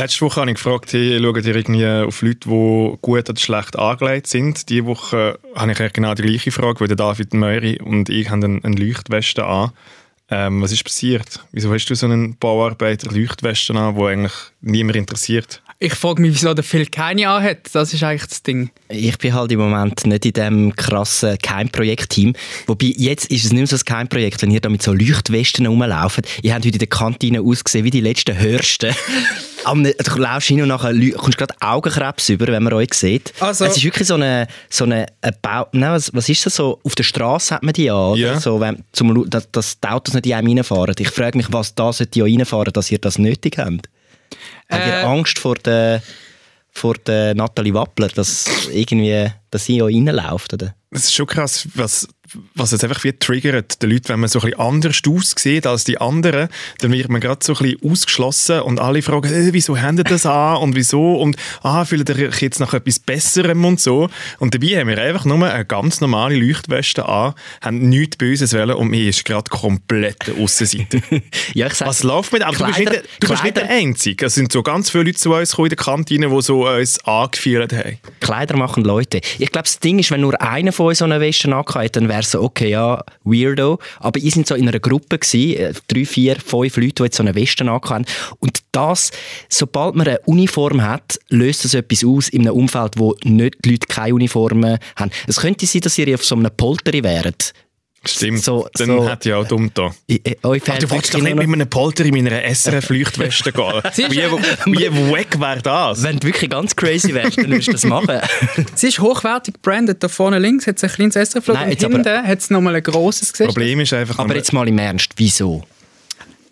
Letzte Woche habe ich gefragt, hey, schaut ihr irgendwie auf Leute, die gut oder schlecht angelegt sind? Diese Woche habe ich genau die gleiche Frage, weil der David Meury und ich haben eine, eine Leuchtweste an. Ähm, was ist passiert? Wieso hast du so einen Bauarbeiter Leuchtweste an, wo eigentlich niemand interessiert? Ich frage mich, wieso der Phil keine anhat. Das ist eigentlich das Ding. Ich bin halt im Moment nicht in diesem krassen Keimprojekt-Team. Wobei, jetzt ist es nicht mehr so ein Keimprojekt, wenn ihr da mit so Leuchtwesten rumlauft. Ihr habt heute in der Kantine ausgesehen wie die letzten Hörsten. du laufst hin und nachher kommst gerade Augenkrebs über, wenn man euch sieht. Also, es ist wirklich so eine, so eine, eine Bau... Nein, was, was ist das so? Auf der Straße hat man die an, Ja. So, wenn, zum, dass, dass die Autos nicht in einem reinfahren. Ich frage mich, was da sollte ja reinfahren, dass ihr das nötig habt. Habt ihr Äh. Angst vor der, vor der Nathalie Wappler, dass, irgendwie, dass sie ja reinläuft? Oder? Es ist schon krass, was, was jetzt einfach wie triggert, den Leuten, wenn man so ein bisschen anders aussieht als die anderen, dann wird man gerade so ein bisschen ausgeschlossen und alle fragen, äh, wieso haben die das an und wieso und ah, fühlt ihr euch jetzt nach etwas Besserem und so. Und dabei haben wir einfach nur eine ganz normale Leuchtweste an, haben nichts Böses wollen und mir ist gerade komplett Aussenseite. Ja, ich sag, Was läuft mit? Aber du bist nicht, der- du bist nicht der Kleider, Einzige. Es sind so ganz viele Leute zu uns in der Kantine, die so uns angefühlt haben. Kleider machen Leute. Ich glaube, das Ding ist, wenn nur einer von uns so eine Weste angehabt dann wäre es so, okay, ja, weirdo. Aber ihr sind so in einer Gruppe gewesen, äh, drei, vier, fünf Leute, die jetzt so eine Weste angehabt. Und das, sobald man eine Uniform hat, löst das etwas aus in einem Umfeld, wo nicht die Leute keine Uniformen haben. Es könnte sein, dass ihr auf so einem Polteri wäret. Stimmt, So- dann so- hätte ich auch dumm da. Ach, du wolltest doch nicht mit einem Polter in meiner SRF-Leuchtweste gehen. wie, wie wack wäre das? Wenn du wirklich ganz crazy wärst, dann würdest du das machen. Sie ist hochwertig branded. Da vorne links hat es ein kleines SRF-Logo Nein, und jetzt aber- hinten hat es nochmal ein grosses Das Gesicht. Problem ist einfach... Aber jetzt mal im Ernst, wieso?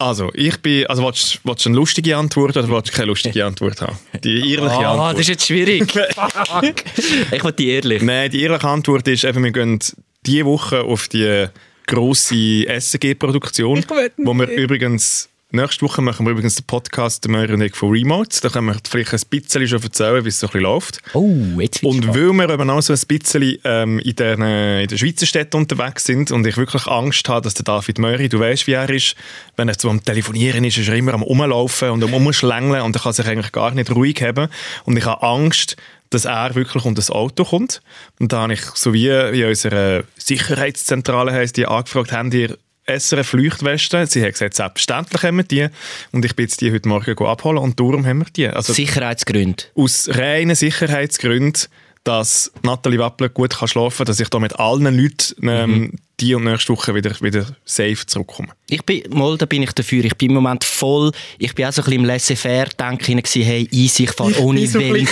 Also, ich bin... Also, willst, willst du eine lustige Antwort oder willst du keine lustige Antwort haben? Die ehrliche Ah, Antwort. das ist jetzt schwierig. ich will die ehrlich. Nein, die ehrliche Antwort ist eben, wir gehen diese Woche auf die grosse SG-Produktion, wo wir nicht. übrigens... Nächste Woche machen wir übrigens den Podcast «Der Möhrer und ich» von Remote. Da können wir vielleicht ein bisschen schon erzählen, wie es so ein bisschen läuft. Oh, jetzt Und weil wir eben auch so ein bisschen ähm, in, den, in den Schweizer Städten unterwegs sind und ich wirklich Angst habe, dass der David Möri, du weißt, wie er ist, wenn er so am Telefonieren ist, ist er immer am Rumlaufen und am Umschlängeln und er kann sich eigentlich gar nicht ruhig haben. Und ich habe Angst, dass er wirklich unter das Auto kommt. Und da habe ich, so wie in unserer Sicherheitszentrale heisst, die angefragt, haben ihr SRF Leuchtwesten? Sie hat gesagt, selbstverständlich haben wir die. Und ich bin jetzt die heute Morgen abholen und darum haben wir die. Also, Sicherheitsgründe. aus reinen Sicherheitsgründen, dass Nathalie Wappler gut kann schlafen kann, dass ich da mit allen Leuten ähm, die und nächste Woche wieder, wieder safe zurückkomme. Ich bin, mal, da bin ich dafür. Ich bin im Moment voll, ich bin auch so ein bisschen im Laissez-faire-Denken gewesen, hey, easy, ich fahre ohne Helm. im Ich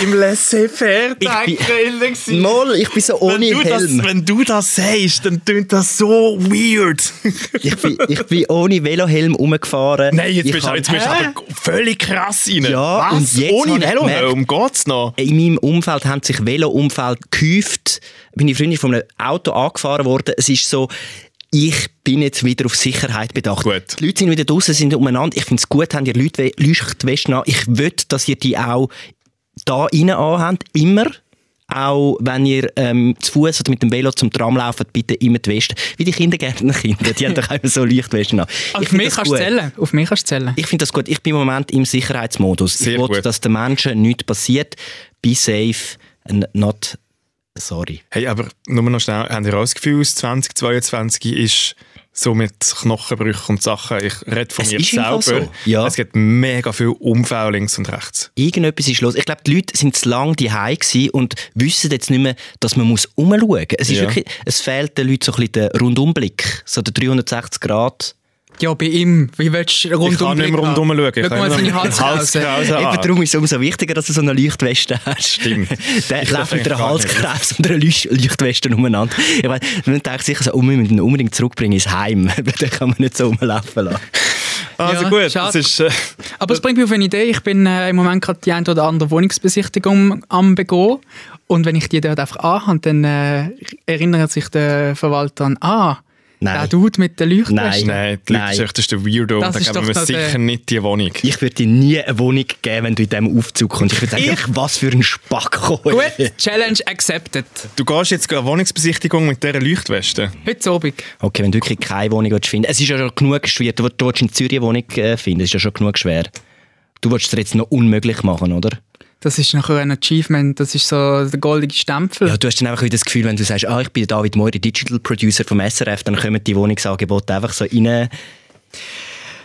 bin- Mal, ich bin so ohne wenn, du das, Helm. wenn du das sagst, dann klingt das so weird. Ich bin, ich bin ohne Velohelm rumgefahren. Nein, jetzt Ich bist, jetzt bist du aber völlig krass rein. Ja, Was? und jetzt Ohne Velohelm geht's noch? In meinem Umfeld haben sich Velo-Umfeld gehäuft. Meine Freundin ist von einem Auto angefahren worden. Es ist so, ich bin jetzt wieder auf Sicherheit bedacht. Gut. Die Leute sind wieder draußen, sind umeinander. Ich finde es gut, haben ihr Leute Leuchtwesten an. Ich will, dass ihr die auch da rein anhabt, immer. Auch wenn ihr ähm, zu Fuß oder mit dem Velo zum Tram lauft, bitte immer die Weste. Wie die Kindergärtnerkinder, die haben doch immer so Leuchtwesten an. Ich Auf finde mich kannst du gut. zählen. Auf mich kannst du zählen. Ich finde das gut. Ich bin im Moment im Sicherheitsmodus. Sehr ich will, gut. dass den Menschen nichts passiert. Be safe and not sorry. Hey, aber nur noch schnell, habt ihr auch das Gefühl, aus 2022 ist so mit Knochenbrüchen und Sachen, ich rede von Es mir selber, so, ja. es gibt mega viel Unfälle links und rechts. Irgendetwas ist los. Ich glaube, die Leute sind zu lange daheim und wissen jetzt nicht mehr, dass man muss umschauen muss. Es, ist Ja. wirklich, es fehlt den Leuten so ein bisschen der Rundumblick. So der 360 Grad. Ja, bei ihm. Wie willst du rundum Ich kann nicht mehr rundum schauen. Ich Schau mal kann seine nur Halskrause. Eben darum ist es umso wichtiger, dass du so eine Leuchtweste hast. Stimmt. Der Ich läuft mit einer. Halskrebs und einer Leucht- Leuchtweste umeinander. Ich meine, man denkt sicher so, oh, wir müssen ihn unbedingt zurückbringen ins Heim. Den kann man nicht so rumlaufen lassen. Also Ja, gut, das ist... Äh, Aber es bringt mich auf eine Idee. Ich bin äh, im Moment gerade die eine oder andere Wohnungsbesichtigung am begehen. Und wenn ich die dort einfach anhabe, dann äh, erinnert sich der Verwalter an, ah, Nein. der Dude mit der Leuchtweste. nein, die Leute Nein. echt das ist der Weirdo Das und da geben wir der- sicher nicht die Wohnung. Ich würde dir nie eine Wohnung geben, wenn du in diesem Aufzug kommst. Ich würde sagen, Ich- was für ein Spacko. Gut, Challenge accepted. Du gehst jetzt eine Wohnungsbesichtigung mit dieser Leuchtweste. Heute Abend. Okay, wenn du wirklich keine Wohnung willst finden Es ist ja schon genug schwer. Du, willst in Zürich eine Wohnung äh, finden. Es ist ja schon genug schwer. Du wolltest es jetzt noch unmöglich machen, oder? Das ist nachher ein Achievement, das ist so der goldige Stempel. Ja, du hast dann einfach wieder das Gefühl, wenn du sagst, ah, ich bin David Moiri, Digital Producer vom SRF, dann kommen die Wohnungsangebote einfach so rein.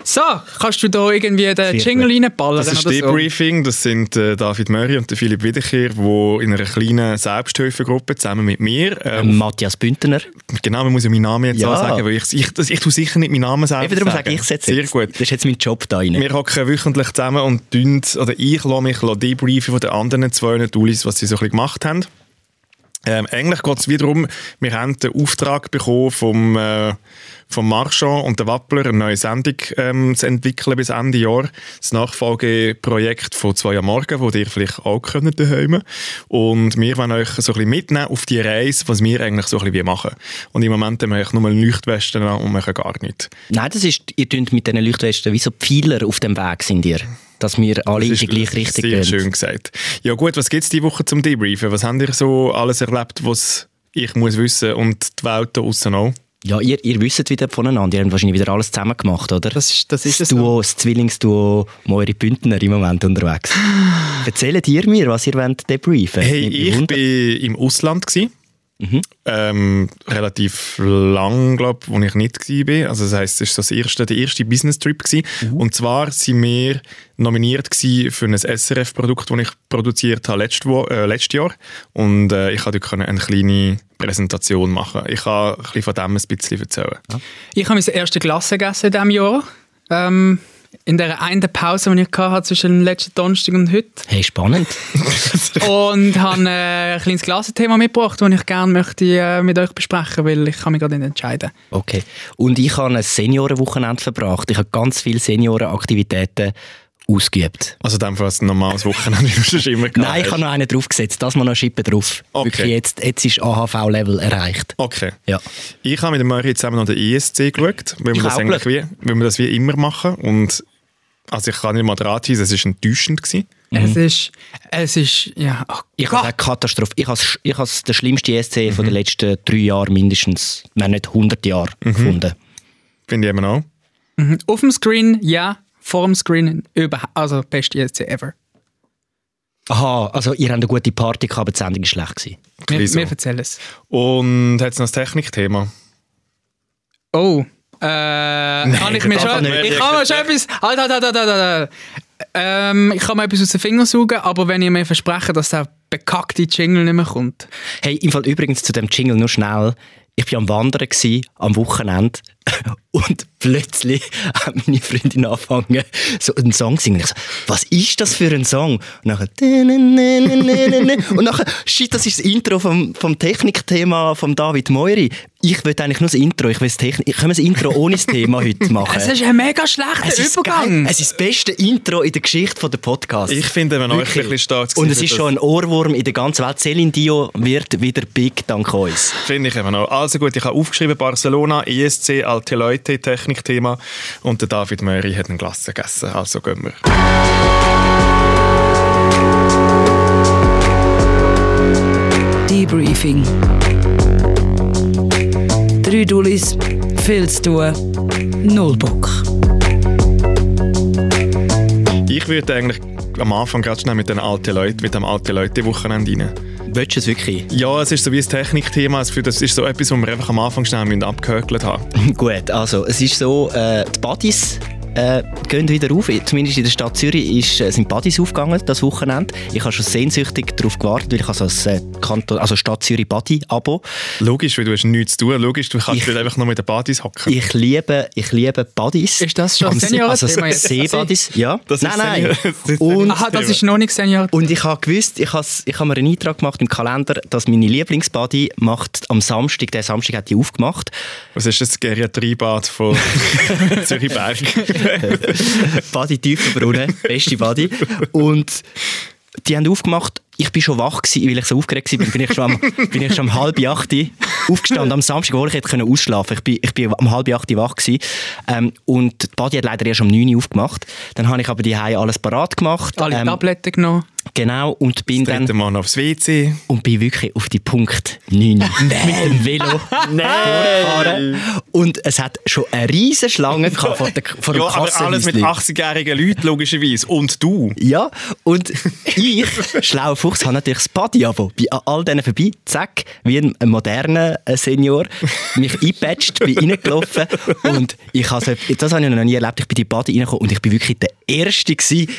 So, kannst du da irgendwie den Jingle reinballen? Das ist oder so? Debriefing, das sind äh, David Möri und der Philipp Wiederkehr, die in einer kleinen Selbsthilfegruppe zusammen mit mir, äh, Ähm, Matthias Bündner. genau, man muss ja meinen Namen jetzt Ja. auch sagen, weil ich, ich, das, ich tue sicher nicht meinen Namen selber Eben darum sagen. sage ich es jetzt. Sehr gut. Das ist jetzt mein Job da rein. Wir hocken wöchentlich zusammen und tun, oder ich lasse mich debriefen von den anderen zwei Tulis, was sie so ein bisschen gemacht haben. Ähm, eigentlich geht es wiederum, wir haben den Auftrag bekommen vom, äh, vom Marchand und der Wappler, eine neue Sendung ähm, zu entwickeln bis Ende Jahr. Das Nachfolgeprojekt von «Zwei am Morgen», das ihr vielleicht auch könnt daheim. Und wir wollen euch so ein bisschen mitnehmen auf die Reise, was wir eigentlich so ein bisschen machen. Und im Moment haben wir nur Leuchtwesten an und machen gar nichts. Nein, das ist, ihr tönt mit diesen Leuchtwesten wie so Pfeiler auf dem Weg sind ihr. Dass wir alle in die gleiche Richtung Sehr gehen. schön gesagt. Ja gut, was gibt es diese Woche zum Debriefen? Was habt ihr so alles erlebt, was ich muss wissen und die Welt da aussen auch? Ja, ihr, ihr wisst wieder voneinander. Ihr habt wahrscheinlich wieder alles zusammen gemacht, oder? Das ist, das ist das so. Duo, das Zwillingsduo Moiri Bündner im Moment unterwegs. Erzählt ihr mir, was ihr wollt debriefen Hey, Nimmt mich ich bin im Ausland gsi. Mhm. Ähm, relativ lang, glaube ich, wo ich nicht war. Also das heisst, es war so das erste, der erste Business-Trip. Mhm. Und zwar sind wir nominiert für ein SRF-Produkt, das ich produziert habe letztes, äh, letztes Jahr. Und äh, ich konnte dort eine kleine Präsentation machen. Ich kann ein bisschen von dem ein bisschen erzählen. Ich habe meine erste Klasse gegessen in diesem Jahr. Ähm, in der einen Pause, die ich hatte zwischen dem letzten Donnerstag und heute. Hey, spannend. Und habe äh, ein kleines Klassenthema mitgebracht, das ich gerne möchte äh, mit euch besprechen weil ich kann mich gerade nicht entscheiden. Okay. Und ich habe ein Seniorenwochenende verbracht. Ich habe ganz viele Seniorenaktivitäten ausgeübt. Also in dem Fall ein normales Wochenende, wie du schon immer gehabt Nein, ich habe noch einen draufgesetzt. Das mal noch Schippen drauf. Okay. Wirklich jetzt, jetzt ist AHV-Level erreicht. Okay. Ja. Ich habe mit dem Mario zusammen noch den ESC geschaut, weil wir, Ich das eigentlich wie, weil wir das wie immer machen. Und also ich kann nicht mal dran sein, es war enttäuschend. Gewesen. Es ist, es ist, ja, oh Ich habe eine Katastrophe. Ich habe ich habe den schlimmsten ESC von den letzten drei Jahren mindestens, wenn nicht 100 Jahre gefunden. Finde ich eben auch. Mhm. Auf dem Screen, ja, vor dem Screen, überhaupt, also beste ESC ever. Aha, also ihr habt eine gute Party gehabt, aber die Sendung war schlecht. Gewesen. Wir, wir erzählen es. Und hat es noch das Technikthema? Oh. Äh, kann ich mir schon, ich kann mir schon etwas, halt, halt, halt, halt, halt, halt. Ähm, ich kann mir etwas aus den Fingern saugen, aber wenn ihr mir versprecht, dass der bekackte Jingle nicht mehr kommt. Hey, im Fall übrigens zu dem Jingle nur schnell. Ich war am Wandern gewesen, am Wochenende und plötzlich hat meine Freundin angefangen, so einen Song zu singen. Ich so, was ist das für ein Song? Und nachher und nachher, shit, das ist das Intro vom, vom Technikthema von David Moiri. Ich will eigentlich nur das Intro. Ich will das Technik. Können wir das Intro ohne das Thema heute machen? Es ist ein mega schlechter Es ist Übergang. geil. Es ist das beste Intro in der Geschichte von der Podcast. Ich finde, wenn euch Wirklich. wirklich stolz Und es ist schon ein Ohrwurm in der ganzen Welt. Celine Dio wird wieder big dank uns. Finde ich eben auch. Also gut, ich habe aufgeschrieben Barcelona, ESC, alte Leute, Technikthema und der David Möri hat einen Glas gegessen. Also gehen wir. Debriefing. Drei Dullis, viel zu tun, null Bock. Ich würde eigentlich am Anfang ganz schnell mit den alten Leuten, mit dem alten Leute-Wochenende rein. Willst du es wirklich? Ja, es ist so wie ein Technikthema. Das ist so etwas, was wir einfach am Anfang schnell abgehökelt haben. Gut, also es ist so, äh, die Buddies äh, gehen wieder auf. Zumindest in der Stadt Zürich ist, äh, sind Buddies aufgegangen, das Wochenende. Ich habe schon sehnsüchtig darauf gewartet, weil ich habe so ein äh, Kanton, also Stadt Zürich Buddy-Abo. Logisch, weil du hast nichts zu tun. Logisch, du kannst nicht einfach nur mit den Partys hocken. Ich liebe, ich liebe Buddies. Ist das schon Seniorenthema Also? See-Buddies, ja. Das nein, nein. Senior- das ist Und, Aha, das ist noch nicht Senior. und ich habe gewusst, ich habe, ich habe mir einen Eintrag gemacht im Kalender, dass meine Lieblingsbuddy macht am Samstag, der Samstag hat die aufgemacht, Was ist das Geriatriebad von Zürichberg? Badi Tiefenbrunnen, beste Badi. Und die haben aufgemacht, ich bin schon wach gewesen, weil ich so aufgeregt war, bin ich schon, am, bin ich schon um halb acht aufgestanden am Samstag, wo ich hätte können ausschlafen Ich bin, ich bin um halb acht wach gewesen. Ähm, und die Badi hat leider erst um neun Uhr aufgemacht. Dann habe ich aber die alles parat gemacht. Alle Ähm, Tabletten genommen. Genau, und bin Dritte dann Mal aufs WC. und bin wirklich auf die Punkt 9 mit dem Velo vorgefahren. Und es hat schon eine riesige Schlange vor, der, vor dem Ja, aber alles mit Kassenhäuschen. 80-jährigen Leuten, logischerweise. Und du. Ja, und ich, schlauer Fuchs, habe natürlich das Body-Abo. Bin an all denen vorbei, zack, wie ein, ein moderner äh, Senior, mich eingepatcht, bin reingelaufen und ich habe das habe ich noch nie erlebt. Ich bin in die Body reingekommen und ich bin wirklich der Erste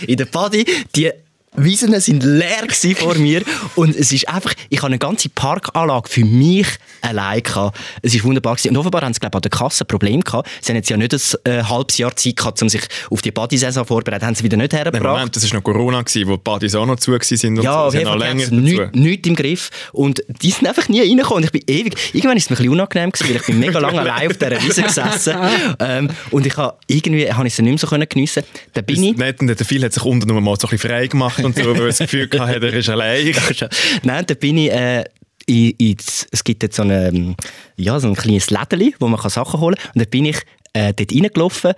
in der Body, die Wiesen sind leer vor mir und es ist einfach, ich habe eine ganze Parkanlage für mich allein gehabt. Es ist wunderbar gewesen. und offenbar haben sie glaube ich, an der Kasse ein Problem gehabt. Sie haben jetzt ja nicht ein äh, halbes Jahr Zeit gehabt, um sich auf die Bodysaison vorzubereiten, haben sie wieder nicht Nein, hergebracht. Moment, das war noch Corona, gewesen, wo die Partys auch noch zu waren. Und Ja, so. noch länger nichts, dazu. nichts im Griff. Und die sind einfach nie reingekommen. Und ich bin ewig, irgendwann ist es mir ein bisschen unangenehm gewesen, weil ich bin mega lange allein auf dieser Wiese gesessen. ähm, und ich habe irgendwie, habe ich es nicht mehr so können geniessen. Dann bin ich... Nicht, und der Phil hat sich unten nur mal so ein bisschen frei gemacht und so, weil er das Gefühl hatte, er ist allein. Nein, dann bin ich... Äh, in, in, es gibt jetzt so, eine, ja, so ein kleines Lädeli, wo man Sachen holen kann. Und dann bin ich äh, dort reingelaufen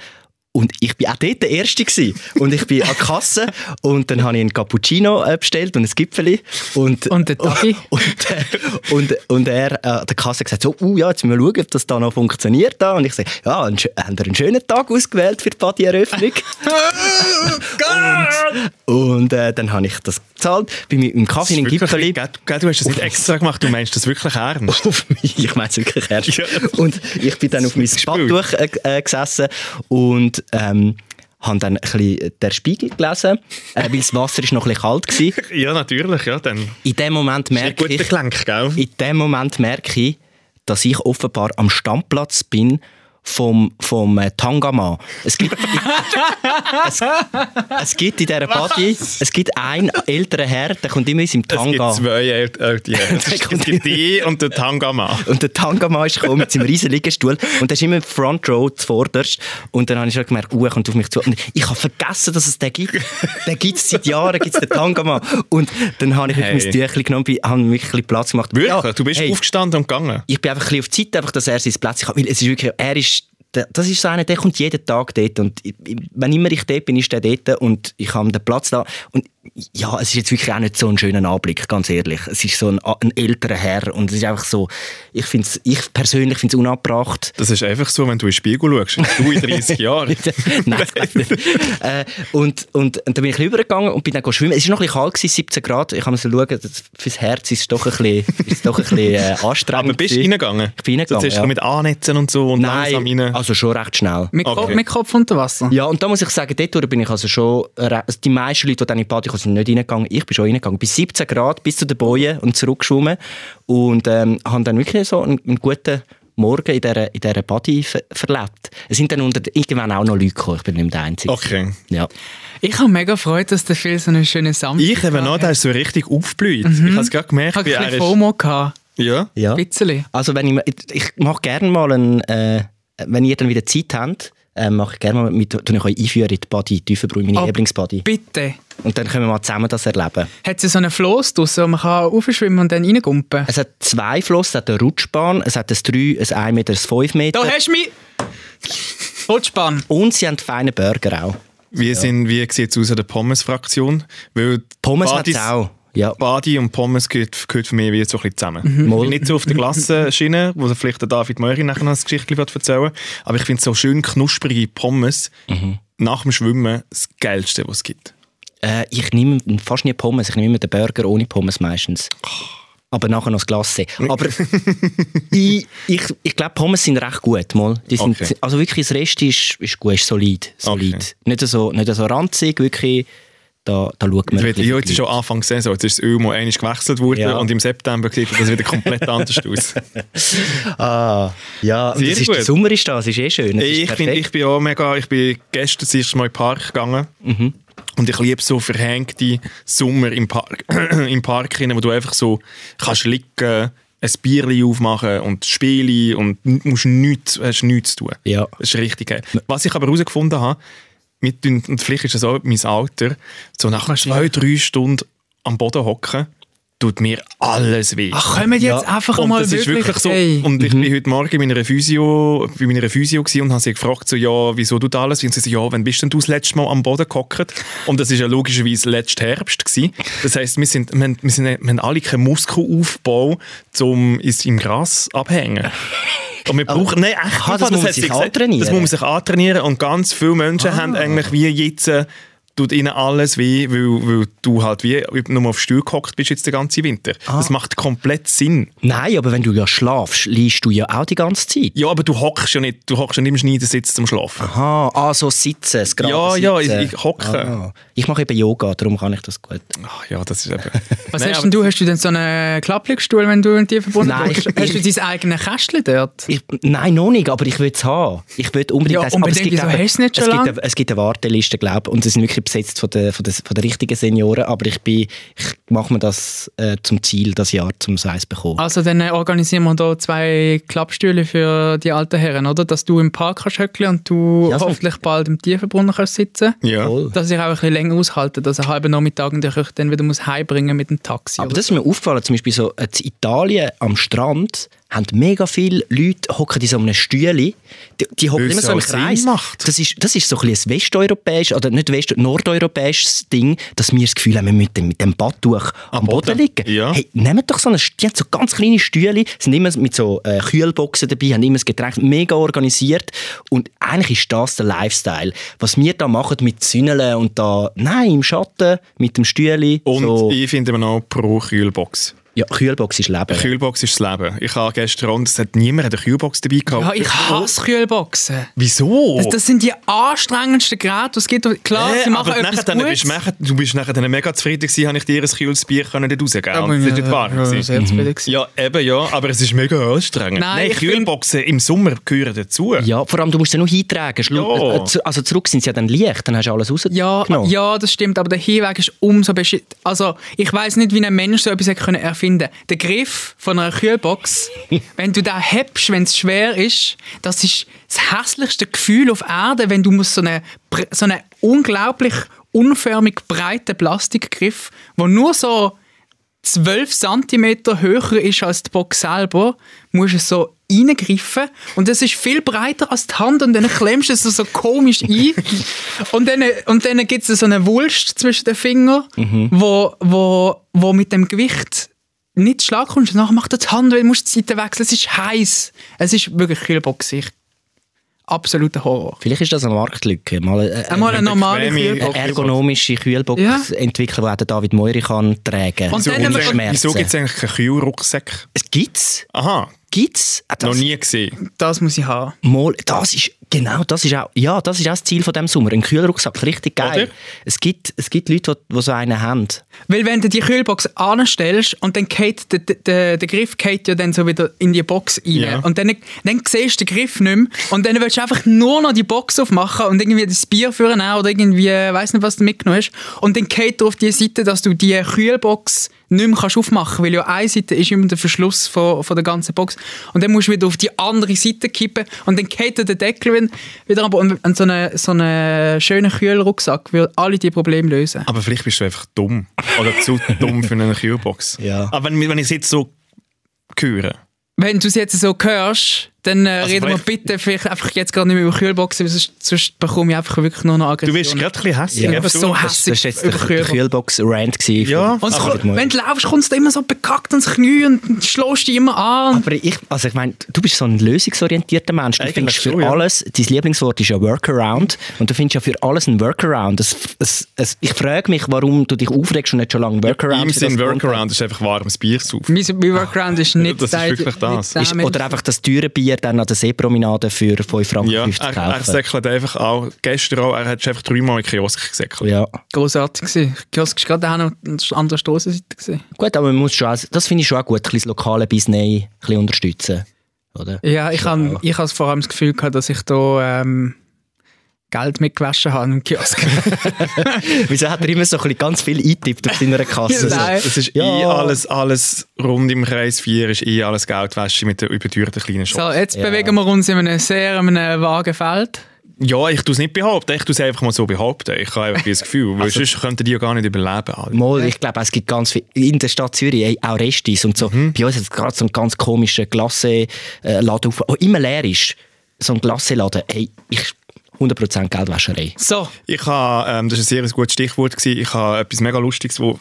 und ich bin auch dort der Erste gewesen. Und ich bin an der Kasse und dann habe ich einen Cappuccino äh, bestellt und ein Gipfeli. Und, Und der Tabi? Und, äh, und, und er äh, an der Kasse gesagt so, uh, ja, jetzt müssen wir schauen, ob das da noch funktioniert. Da. Und ich sage, ja, ein, schö- haben Sie einen schönen Tag ausgewählt für die Partyeröffnung? und und äh, dann habe ich das gezahlt, bin mit dem Kaffee in den Gipfeli. du hast das nicht extra gemacht, du meinst das wirklich ernst. auf mich, ich meine es wirklich ernst. Ja. Und ich bin dann auf mein. Badtuch äh, äh, gesessen und ähm, habe dann ein bisschen den Spiegel gelesen, äh, weil das Wasser ist noch ein bisschen kalt war. Ja, natürlich, ja, dann. In dem Moment merke ich, Gelenk, in dem Moment merke ich, dass ich offenbar am Stammplatz bin vom, vom äh, Tangama. Es gibt, es, es gibt in dieser Party, es gibt einen älteren Herr, der kommt immer in seinem Es gibt Tanga. zwei älte ältere Herren. Es gibt die und den Tangama. Und der Tangama ist gekommen mit seinem riesen Liegestuhl und der ist immer im Front Row zuvorderst. Und dann habe ich schon gemerkt, uh, er kommt auf mich zu. Und ich habe vergessen, dass es den gibt. Den gibt es seit Jahren, gibt's den Tangama. Und dann habe ich Hey. hey. mein Tüchlein genommen, bin- habe mich ein bisschen Platz gemacht. Wirklich? Ja, du bist hey, aufgestanden und gegangen? Ich bin einfach ein bisschen auf die Zeit, einfach, dass er sein Platz hat. Weil es ist wirklich, er ist, der- das ist so einer, der kommt jeden Tag dort. Und ich- wenn immer ich dort bin, ist der dort und ich habe den Platz da. Und ja, es ist jetzt wirklich auch nicht so ein schöner Anblick, ganz ehrlich. Es ist so ein, ein älterer Herr und es ist einfach so, ich, find's, ich persönlich finde es unabbracht. Das ist einfach so, wenn du in den Spiegel schaust. Du in 30 Jahren. Nein, äh, und, und, und dann bin ich ein bisschen rübergegangen und bin dann schwimmen. Es war noch ein bisschen kalt, gewesen, 17 Grad. Ich muss schauen, das- fürs Herz ist es doch ein bisschen, ist doch ein bisschen äh, anstrengend. Aber bist du reingegangen? Ich bin reingegangen, So zuerst ja. so mit Annetzen und so und langsam Nein, rein. also schon recht schnell. Mit, Okay. mit Kopf unter Wasser? Ja, und da muss ich sagen, dort bin ich also schon, die meisten Leute, die dann in die Party kamen, sind nicht reingegangen. Ich bin schon reingegangen. Bis 17 Grad, bis zu den Bojen und zurückgeschwommen. Und ähm, haben dann wirklich so einen, einen guten Morgen in dieser, in dieser Party ver verlebt. Es sind dann unter, irgendwann auch noch Leute gekommen. Ich bin nicht mehr der Einzige. Okay. Ja. Ich habe mega Freude, dass der Phil so einen schönen Samstag Ich eben noch, der ist so richtig aufgeblüht. Ich habe es gerade gemerkt, Ich wie habe ein. FOMO gehabt. Ja. ja. Bisschen. Also wenn ich, ich mache gerne mal einen, äh, wenn ihr dann wieder Zeit habt, äh, mache ich gerne mal mit, tue ich euch einführen in die Body, Tiefenbrühe, meine Oh. Lieblingsbody. Bitte. Und dann können wir mal zusammen das erleben. Hat sie so einen Floss draussen, wo man kann aufschwimmen und dann reingumpen? Es hat zwei Flossen, es hat eine Rutschbahn, es hat ein 3, ein 1 Meter, ein 5 Meter. Da hast du mich! Rutschbahn. Und sie haben feine Burger auch. Wie, sind, wie sieht es aus in der Pommes-Fraktion? Weil Pommes hat es auch. Ja. Badi und Pommes gehört, gehört für mich wie so ein bisschen zusammen. Mhm. Nicht so auf der Glassenschiene, wo vielleicht der David Möri nachher noch ein Geschichtchen wird erzählen Aber ich finde so schön knusprige Pommes Mhm. nach dem Schwimmen das Geilste, was es gibt. Äh, ich nehme fast nie Pommes, ich nehme immer den Burger ohne Pommes meistens. Aber nachher noch das Glasse. Aber ich, ich, ich glaube, Pommes sind recht gut. Mal. Die sind, Okay. Also wirklich, das Rest ist, ist gut, ist solid. solid. Okay. Nicht, so, nicht so ranzig, wirklich. Da, da schaut man. Ich bisschen ja, jetzt ist schon Anfang Saison, jetzt ist das Öl mal gewechselt worden Ja. und im September sieht das wieder komplett anders aus. Ah, ja, Sehr das ist, der Sommer ist da, es ist eh schön. Es ist Ich bin, ich bin auch mega, ich bin gestern das erste Mal in den Park gegangen Mhm. Und ich liebe so verhängte Sommer im Park, im Park rein, wo du einfach so kannst liegen, ein Bierli aufmachen und Spiele und musst nichts, hast nichts zu tun. Ja. Das ist richtig geil. Was ich aber herausgefunden habe, mit, und vielleicht ist das auch mein Alter, so nach zwei, drei Stunden am Boden hocken tut mir alles weh. Ach, kommen jetzt Ja. einfach und mal das ist wirklich so. Ey. Und ich bin heute Morgen in meiner Physio, bei meiner Physio und habe sie gefragt, so, ja, wieso tut alles? Und sie so, ja, wann bist denn du das letzte Mal am Boden gehockt? Und das ist ja logischerweise letzten Herbst gewesen. Das heisst, wir, sind, wir, haben- wir, sind, wir haben alle keinen Muskelaufbau, um ins, im Gras abhängen. Und wir brauchen, nein, echt, Ah, das muss man sich antrainieren. Das muss man sich antrainieren und ganz viele Menschen Ah. haben eigentlich wie jetzt, äh, tut ihnen alles weh, weil, weil du halt wie nur auf Stuhl gehockt bist jetzt den ganzen Winter. Ah. Das macht komplett Sinn. Nein, aber wenn du ja schlafst, liest du ja auch die ganze Zeit. Ja, aber du hockst ja nicht, du hockst ja nicht im Scneidensitz zum Schlafen. Aha, ah, so sitzen, das gerade Ja, ja, sitzen. ich- ich hocke. Ah, ich mache eben Yoga, darum kann ich das gut. Ach ja, das ist eben... Was Nein, hast denn du? Hast du denn so einen Klapplickstuhl, wenn du in die verbunden Nein, bist? ich- Hast du dein eigenes Kästchen dort? Ich, nein, noch nicht, aber ich will es haben. Ich will unbedingt Ja. Aber es gibt Wieso eben- hast du es nicht schon es gibt, lange? eine, es gibt eine Warteliste, glaube ich, und sie sind wirklich besetzt von den, von den, von den richtigen Senioren, aber ich, bin, ich mache mir das äh, zum Ziel, das Jahr zum Eis zu bekommen. Also dann äh, organisieren wir hier zwei Klappstühle für die alten Herren, oder? Dass du im Park kannst und du Ja, hoffentlich bald im Tiefenbrunnen kannst sitzen. Ja. Dass ich auch ein bisschen länger aushalte, dass einen halben Nachmittag und ich dann wieder muss heimbringen mit dem Taxi. Aber das ist mir aufgefallen, zum Beispiel so äh, in Italien am Strand haben mega viele Leute hocken in so einem Stühle. Die, die hocken immer so im Kreis. Das ist, das ist so ein, ein westeuropäisches, oder nicht west nordeuropäisches Ding, dass wir das Gefühl haben, wir müssen mit dem Badtuch am, Boden, Boden. liegen. Ja. Hey, nehmt doch so eine, die haben so ganz kleine Stühle, sind immer mit so äh, Kühlboxen dabei, haben immer das Getränk mega organisiert. Und eigentlich ist das der Lifestyle. Was wir da machen mit Sünneln und da, nein, im Schatten, mit dem Stühle. Und so. ich finde immer noch pro Kühlbox. Ja, Kühlbox ist Leben. Kühlbox ist das Leben. Ich habe gestern und es hat niemand eine Kühlbox dabei gehabt. ja, ich hasse Kühlboxen. Wieso? Das, das sind die anstrengendsten Geräte, die es gibt. Klar, Äh, sie machen aber etwas dann Gutes. bist du, bist nachher dann mega zufrieden gewesen, habe ich dir ein kühles Bier können dort rausgeben können. Das ist nicht ja, wahr. ja, gewesen. Ja, eben ja, aber es ist mega anstrengend. Nein, Nein, ich find- Kühlboxen im Sommer gehören dazu. Ja, vor allem, du musst sie nur hintragen. Ja. äh, Also zurück sind sie ja dann leicht, dann hast du alles Ja, rausgenommen. ja, das stimmt, aber der Hinweg ist umso beschissen. Also, ich weiß nicht, wie ein Mensch so etwas hätte können erfinden Der Griff von einer Kühlbox, wenn du da hebst, wenn es schwer ist, das ist das hässlichste Gefühl auf Erde, wenn du musst so einen so eine unglaublich unförmig breiten Plastikgriff, wo nur so 12 cm höher ist als die Box selber, musst du so reingreifen. Und das ist viel breiter als die Hand. Und dann klemmst du es so komisch ein. Und dann, und dann gibt es so eine Wulst zwischen den Fingern, wo, wo, wo mit dem Gewicht nicht zu Schlag kommst. Danach macht er die Hand, weil du musst die Seite wechseln. Es ist heiß. Es ist wirklich Kühlbox. Ich, absoluter Horror. Vielleicht ist das eine Marktlücke. Mal, äh, Einmal eine normale bequeme- Kühlbox. eine ergonomische Kühlbox Ja. entwickeln, die auch der David Moiri kann tragen Und Wieso dann- Wieso gibt es eigentlich keinen Kühlrucksack? Es gibt's. Aha, Gibt's? Ah, das, noch nie gesehen. Das muss ich haben. Mal, das ist genau, das ist auch, ja, das ist auch das Ziel von dem Sommer. Ein Kühlrucksack, richtig geil. Oder? Es gibt, es gibt Leute, die, die so einen haben. Weil wenn du die Kühlbox anstellst und dann geht der, der, der Griff geht ja dann so wieder in die Box rein Ja. und dann, dann siehst du den Griff nicht mehr und dann willst du einfach nur noch die Box aufmachen und irgendwie das Bier führen auch oder irgendwie, weiß nicht, was du mitgenommen hast und dann geht auf die Seite, dass du die Kühlbox nicht mehr kannst aufmachen weil ja eine Seite ist immer der Verschluss von, von der ganzen Box und dann musst du wieder auf die andere Seite kippen und dann geht der Deckel wieder- wieder ab und und so einen so eine schönen Kühlrucksack würde alle die Probleme lösen. Aber vielleicht bist du einfach dumm. Oder zu dumm für eine Kühlbox. Ja. Aber wenn, wenn ich es jetzt so höre, Wenn du es jetzt so hörst, dann äh, Also reden wir bitte vielleicht einfach jetzt gerade nicht mehr über Kühlboxen, sonst, sonst bekomme ich einfach wirklich nur noch du Aggression. wirst gerade ein bisschen hässlich. Ja, du. so hässlich das war jetzt der, über der Kühlbox. Kühlbox-Rant. Ja, Und wenn du laufst, kommst du immer so bekackt ans Knie und schlägst dich immer an. Aber ich, also ich meine, du bist so ein lösungsorientierter Mensch. Du Eigentlich findest für schon, ja. alles, dein Lieblingswort ist ja Workaround. Und du findest ja für alles einen Workaround. Es, es, es, ich frage mich, warum du dich aufregst und nicht schon lange Workaround Im für Sinn das Workaround ist einfach warmes Bier saufen. Mein, mein Workaround ist nicht Das ist wirklich das. Ist, oder einfach das teure Bier dann an der Seepromenade für 5 Franken Ja, 50 er, er kaufen. säckelt einfach auch, gestern auch, er hat einfach dreimal in den Kiosk gesäckelt. Ja. Grossartig gewesen. Kiosk ist gerade an der Strassenseite gewesen. Gut, aber man muss schon, das finde ich schon auch gut, ein bisschen das lokale Business ein bisschen unterstützen. Oder? Ja, ich habe ich hab vor allem das Gefühl gehabt, dass ich da ähm, Geld mitgewaschen habe im Kiosk. Wieso hat er immer so ein bisschen ganz viel eingetippt auf seiner Kasse? Nein. Das ist Ja. eh alles, alles rund im Kreis 4 ist eh alles Geldwäsche mit der überteuerten kleinen Shop. so, jetzt Ja. bewegen wir uns in einem sehr einem vagen Feld. Ja, ich tue es nicht behaupten, ich tue es einfach mal so behaupten. Ich habe einfach das Gefühl, weil Also- sonst könnten die ja gar nicht überleben. Alter. Mal, ich glaube, es gibt ganz viel, in der Stadt Zürich auch Restis und so. Mhm. Bei uns hat es gerade so einen ganz komischen Glasse-Laden, auf, oh, immer leer ist. So ein Glasse-Laden, hey, ich, 100% Geldwäscherei. So, Ich habe, ähm, das war ein sehr gutes Stichwort, gewesen. ich habe etwas mega Lustiges, was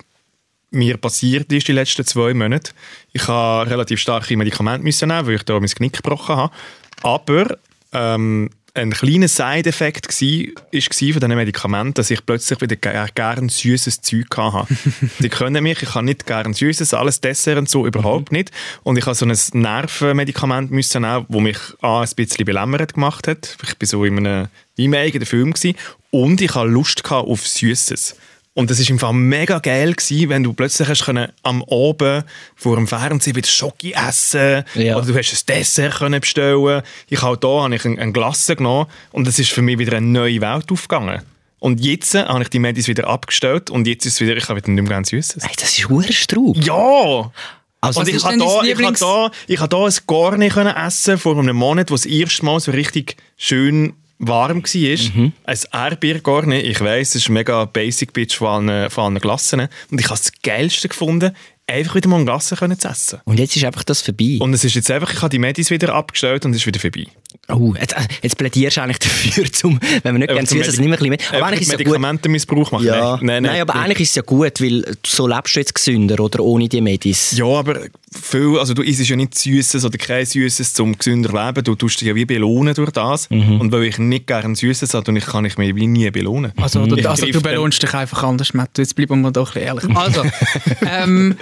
mir passiert ist die letzten zwei Monate. Ich habe relativ starke Medikamente müssen nehmen, weil ich da mein Knick gebrochen habe. Aber ähm, ein kleiner Side-Effekt war von diesen Medikamenten, dass ich plötzlich wieder gerne gern süßes Zeug hatte. Sie können mich, ich habe nicht gern süßes, alles Dessert und so überhaupt nicht. Und ich habe so ein Nervenmedikament müssen nehmen, das mich A, ein bisschen belämmert gemacht hat. Ich war so in einem, wie im eigenen Film gewesen. und ich hatte Lust auf Süßes. Und das war im Fall mega geil, gewesen, wenn du plötzlich hast können, am Abend vor dem Fernsehen wieder Schoki essen Ja. oder du hast ein Dessert können bestellen. Ich habe da habe ich ein, ein Glasse genommen und es ist für mich wieder eine neue Welt aufgegangen. Und jetzt habe ich die Medis wieder abgestellt und jetzt ist es wieder, ich habe wieder nicht mehr ganz Süßes. Hey, das ist hure Straub. Ja! Also, Und ich habe denn dein da, ich habe Lieblings- da, ich habe da ein Garni können essen vor einem Monat, wo es das erste Mal so richtig schön warm war. Mhm. Ein Erdbeergarni, ich weiss, es ist mega basic bitch von allen, von allen Glassen. Und ich habe das Geilste gefunden, einfach wieder mal ein Glasse können zu essen. und jetzt ist einfach das vorbei. Und es ist jetzt einfach, ich habe die Medis wieder abgestellt und es ist wieder vorbei. Oh, jetzt, äh, jetzt plädierst du eigentlich dafür, zum, wenn man nicht gerne süß ist, nicht mehr ein bisschen mehr. Aber eigentlich ist es ja gut. Medikamentenmissbrauch machen. Ja. Nein, nein, nein, aber eigentlich ist es ja gut, weil so lebst du jetzt gesünder oder ohne die Medis. Ja, aber viel, also du isst ja nicht Süßes oder kein Süßes zum gesünder leben. Du tust dich ja wie belohnen durch das. Mhm. Und weil ich nicht gerne Süßes habe, ich kann ich mich wie nie belohnen. also, Ich du, also du belohnst dich einfach anders, Matt. Jetzt bleiben wir doch ein bisschen ehrlich. Also, ähm,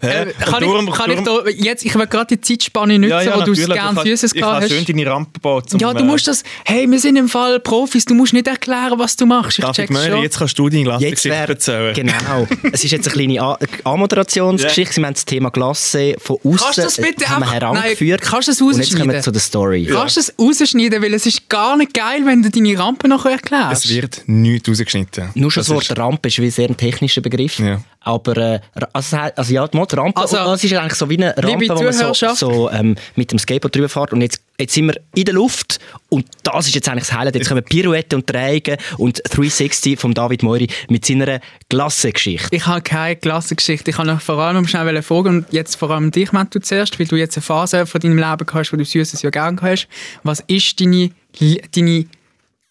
äh, kann, Darum- ich, kann ich da jetzt, ich will gerade die Zeitspanne nutzen, wo du es gerne kannst- Süßes Ich gehabt kann schön hast. deine Rampe bauen. Zum, Ja, du musst das, hey, wir sind im Fall Profis, du musst nicht erklären, was du machst. Ich David check's schon. jetzt kannst du deine wäre erzählen. genau. Es ist jetzt eine kleine A- Anmoderationsgeschichte. Wir haben das Thema Glasse von außen Kannst du das bitte haben herangeführt. Nein, kannst du das Und jetzt kommen wir rausschneiden? zu der Story. Kannst du es rausschneiden, weil es ist gar nicht geil, wenn du deine Rampe noch erklärst. Es wird nichts rausgeschnitten. Nur schon das, Das Wort ist- Rampe ist wie sehr ein technischer Begriff. Ja. Aber äh, also, es also ja, die Rampe, Also, das ist eigentlich so wie eine Rampe, wo man so, so ähm, mit dem Skateboard drüber fährt. Und jetzt, jetzt sind wir in der Luft und das ist jetzt eigentlich das Highlight. Jetzt kommen Pirouette und Dreigen und 360 von David Moiri mit seiner Klassengeschichte. Ich habe keine Klassengeschichte. Ich wollte vor allem schnell fragen, und jetzt vor allem dich, Matt, du zuerst, weil du jetzt eine Phase von deinem Leben hast, wo du Süßes ja gerne hast. Was ist deine, deine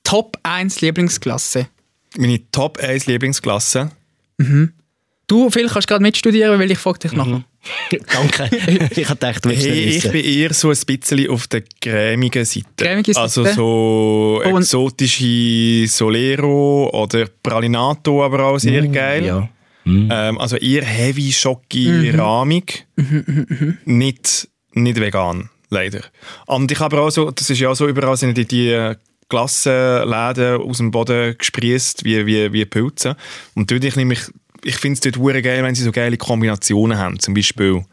Top 1 Lieblingsklasse? Meine Top 1 Lieblingsklasse. Du, vielleicht kannst du gerade mitstudieren, weil ich frage dich nachher. Danke. ich habe gedacht, du willst Hey, nicht ich bin eher so ein bisschen auf der cremigen Seite. Cremige Seite? Also so Oh, exotische Solero oder Pralinato aber auch sehr geil. Mm, Ja. Ähm, also eher heavy, schocki, rahmig. Nicht, nicht vegan, leider. Und ich habe auch so, das ist ja auch so, überall sind die, die Glassenläden aus dem Boden gesprießt wie, wie, wie Pilze. Und dort ich nämlich, ich finde es dort hure geil, wenn sie so geile Kombinationen haben. Zum Beispiel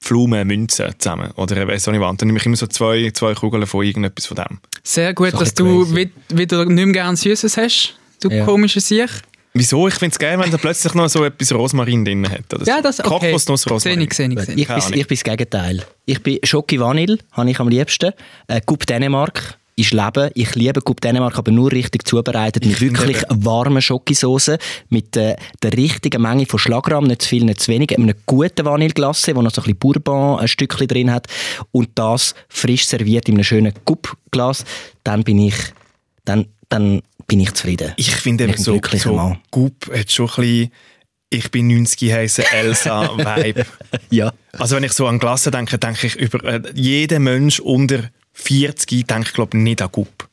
Pflaumen, Münzen zusammen. Oder ich weiss auch nicht was. Dann nehme ich immer so zwei, zwei Kugeln von irgendetwas von dem. Sehr gut, So dass du wieder nicht mehr gerne Süßes hast. Du Ja. komischer Sieg. Wieso? Ich finde es geil, wenn da plötzlich noch so etwas Rosmarin drin hat. Oder so. Ja, das okay. Kokosnuss Rosmarin. ich, sehe ich, sehe ich. Ich bin das Gegenteil. Ich bin Schoki Vanille, habe ich am liebsten. Äh, Coupe Dänemark ist Leben. Ich liebe Coupe Dänemark, aber nur richtig zubereitet, mit wirklich warmen Schokisoße, mit äh, der richtigen Menge von Schlagrahm, nicht zu viel, nicht zu wenig, mit einem guten Vanilleglasse, wo noch so ein bisschen Bourbon ein Stückchen drin hat und das frisch serviert in einem schönen Coupe-Glas, dann bin ich, dann, dann bin ich zufrieden. Ich finde eben so, so. Goop hat schon ein bisschen ich bin 90 heisse Elsa-Vibe. Ja. also wenn ich so an Glasse denke, denke ich über äh, jeden Mensch unter 40 denke ich glaube nicht an Goop.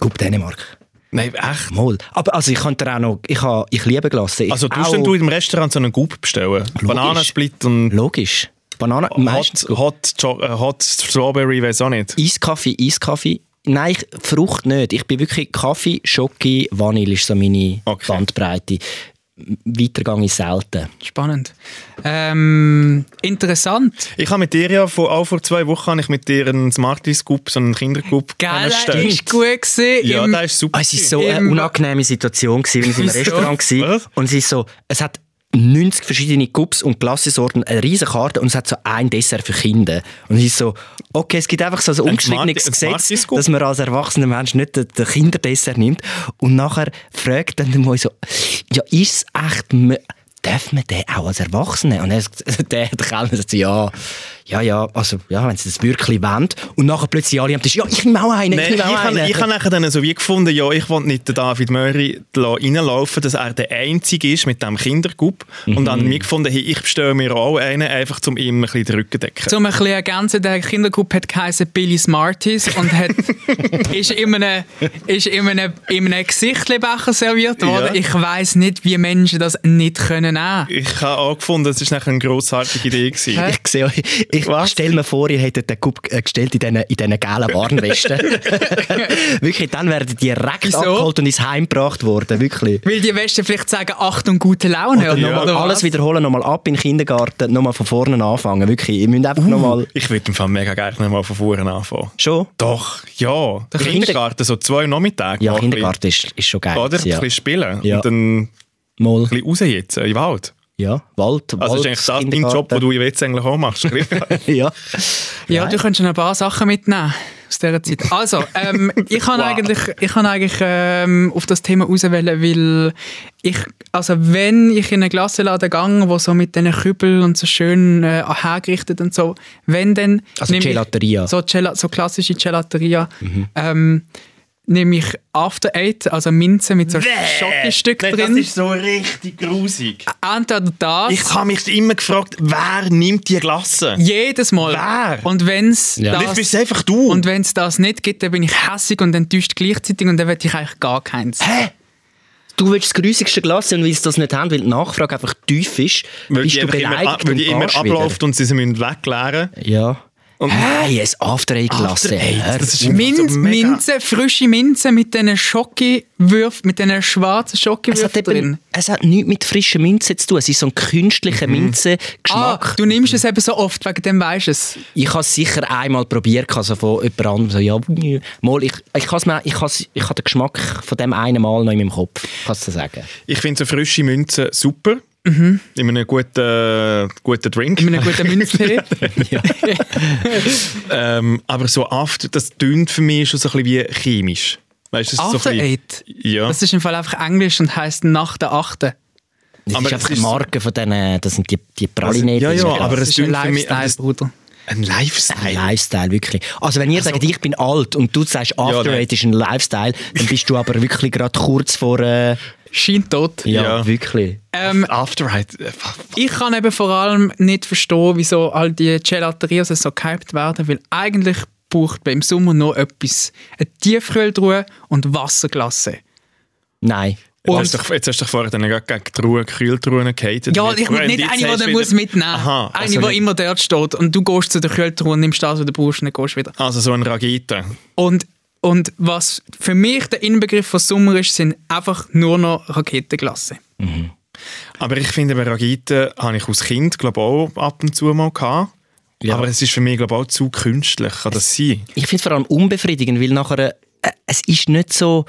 Coupe Dänemark. Nein, echt? Mal. Aber also ich könnte auch noch, ich, ha, ich liebe Glasse. Ich Also tust denn du im Restaurant so einen Goop bestellen? Bananensplit und Logisch. Banane, meistens Hot, Hot, Jo- äh, Hot Strawberry, weiß auch nicht. Eiskaffee, Eiskaffee. Nein, ich, Frucht nicht. Ich bin wirklich Kaffee, Schoki, Vanille ist so meine Okay. Bandbreite. Weitergang ist selten. Spannend. Ähm, interessant. Ich habe mit dir ja vor, auch vor zwei Wochen habe ich mit dir einen Smarties Goop, so einen Geil, können das ist gut gewesen. Ja, Im- das ist super. Ah, es war so eine unangenehme Situation, gewesen, weil ich im? Restaurant war. Was? Und es ist so, es hat 90 verschiedene Cups und Glassesorten, eine riesige Karte und es hat so ein Dessert für Kinder. Und es ist so, okay, es gibt einfach so ein ungeschriebenes Gesetz, dass man als erwachsener Mensch nicht den, Kinderdessert nimmt. Und nachher fragt dann Moi so, ja, ist es echt, darf man den auch als Erwachsener? Und er der, Kellner sagt ja, ja, ja, also, ja, wenn sie das wirklich wollen. Und nachher plötzlich alle am Tisch, ja, ich nehme auch einen, Nein, ich nehme auch habe einen. ich habe nachher dann so wie gefunden, ja, ich will nicht den David Möri reinlaufen, dass er der Einzige ist mit diesem Kindergub. Und dann mir gefunden, hey, ich bestelle mir auch einen, einfach um ihm ein bisschen den Rücken zu decken. Zum ein bisschen ergänzen, der Kindergruppe hat geheißen Billy Smarties und hat, ist in einem, ist in einem, in einem Gesichtlebecher serviert worden. Ja. Ich weiss nicht, wie Menschen das nicht können nehmen. Ich habe auch gefunden, das war nachher eine grossartige Idee. Gewesen. Ich sehe euch, ich stelle mir vor, ihr hättet den Cup äh, gestellt in diesen, in diesen gelben Warnwesten. wirklich, dann werden die direkt Wieso? abgeholt und ins Heim gebracht worden, wirklich. Weil die Westen vielleicht sagen, Achtung, gute Laune. Oder nochmal oder alles wiederholen, nochmal ab in den Kindergarten, nochmal von vorne anfangen, wirklich. Ihr müsst Uh. einfach nochmal... Ich würde im Fall mega gerne mal von vorne anfangen. Schon? Doch, ja. Der Kinder- Kindergarten, so zwei Nachmittage. Ja, ein Kindergarten ist, ist schon geil. Oder? gewesen, Ein bisschen spielen. Ja. Und dann ein Mal. bisschen raus jetzt, in den Wald. Ja, Wald, Also das ist eigentlich das dein Job, den du jetzt eigentlich auch machst. ja. Ja, du könntest schon ein paar Sachen mitnehmen aus dieser Zeit. Also, ähm, ich kann Wow. eigentlich, ich kann eigentlich ähm, auf das Thema auswählen, weil ich, also wenn ich in einen Glasseladen gehe, wo so mit diesen Kübeln und so schön äh, hergerichtet und so, wenn dann... Also Gelateria. So, Gela so klassische Gelateria. Ähm, nehme ich After Eight, also Minze mit so Schokostück Nein, drin. Das ist so richtig grusig. Entweder das... Ich habe mich immer gefragt, wer nimmt die Glasse? jedes Mal. Wer? Und wenn es Ja. Das das... bist einfach du. Und wenn es das nicht gibt, dann bin ich hässig und enttäuscht gleichzeitig und dann will ich eigentlich gar keins. Du willst das grusigste Glas und weil sie das nicht haben, weil die Nachfrage einfach tief ist, weil bist die du einfach immer, beleidigt weil die und immer gehst wieder. abläuft und sie sie müssen wegleeren Ja. Und- hey, ein After Eight Glasse. After Eight, Hör das ist auf. Min- Minz, so mega- Minze, frische Minze mit diesen Schokiwürfeln, mit diesen schwarzen es hat, eben, drin. es hat nichts mit frischen Minze zu tun. Es ist so ein künstlicher Ah, Minze-Geschmack. du nimmst es eben so oft, wegen dem weisst du es. Ich habe es sicher einmal probiert, also von jemand anderem so, ja, mal, ich, ich, has mir, ich, has, ich habe den Geschmack von dem einen Mal noch in meinem Kopf, kannst du sagen. Ich finde so frische Münzen super. In einem guten, guten Drink. Mit einem guten Minztee. Ja. Ähm, aber so After, das tönt für mich schon so ein bisschen wie chemisch. Weißt, das ist so After ein bisschen- Eight. Ja. Das ist im Fall einfach Englisch und heisst nach der Achte. Das Aber ist einfach die Marke von denen, das sind die, die Praline. Ja, die ja, sind aber Das es ist ein mich... Lifestyle, das- Bruder. Ein Lifestyle. Ein Lifestyle, wirklich. Also wenn ihr sagt, ich bin alt und du sagst, After nein. Eight ist ein Lifestyle, dann bist du aber wirklich gerade kurz vor... Äh, Scheint tot. ja, Ja. wirklich. Ähm, After Eight. äh, Ich kann eben vor allem nicht verstehen, wieso all die Gelaterias so gehypt werden, weil eigentlich braucht man im Sommer noch etwas. Eine Tiefkühltruhe und Wasserglasse. Nein. Jetzt hast, du doch, jetzt hast du doch vorher dann gerade gegen die Truhe, Kühltruhen gehatet. Ja, ich muss nicht eine, die der muss mitnehmen. Aha, eine, also die nicht- immer dort steht. Und du gehst zu der Kühltruhe, nimmst das, was du brauchst und dann gehst du wieder. Also so ein Ragite. Und, und was für mich der Inbegriff von Sommer ist, sind einfach nur noch Raketenglasse. Aber ich finde, bei Ragite habe ich als Kind glaube auch ab und zu mal gehabt. Ja. Aber es ist für mich glaube auch zu künstlich. Kann das sein? Ich finde es vor allem unbefriedigend, weil nachher, äh, es ist nicht so,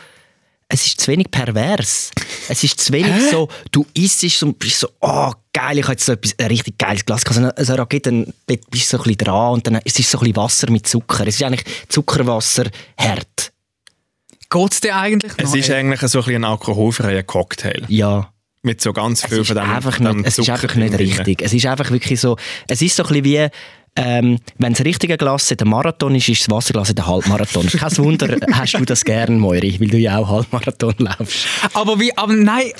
es ist zu wenig pervers. Es ist zu wenig so, du isst es und bist so, oh geil, ich habe jetzt so etwas, ein richtig geiles Glas gehabt. Also eine Rakete, dann bist du so ein bisschen dran und dann ist es so ein bisschen Wasser mit Zucker. Es ist eigentlich Zuckerwasser hart. Geht es dir eigentlich noch? Es ist eigentlich so ein, bisschen ein alkoholfreier Cocktail. Ja. Mit so ganz viel ist von dem, einfach dem nicht, es ist einfach nicht drin. richtig. Es ist einfach wirklich so, es ist so ein bisschen wie, ähm, wenn das richtige Glas der Marathon ist, ist das Wasserglas der Halbmarathon. Kein Wunder, hast du das gern, Moiri, weil du ja auch Halbmarathon laufst. Aber wie, aber nein,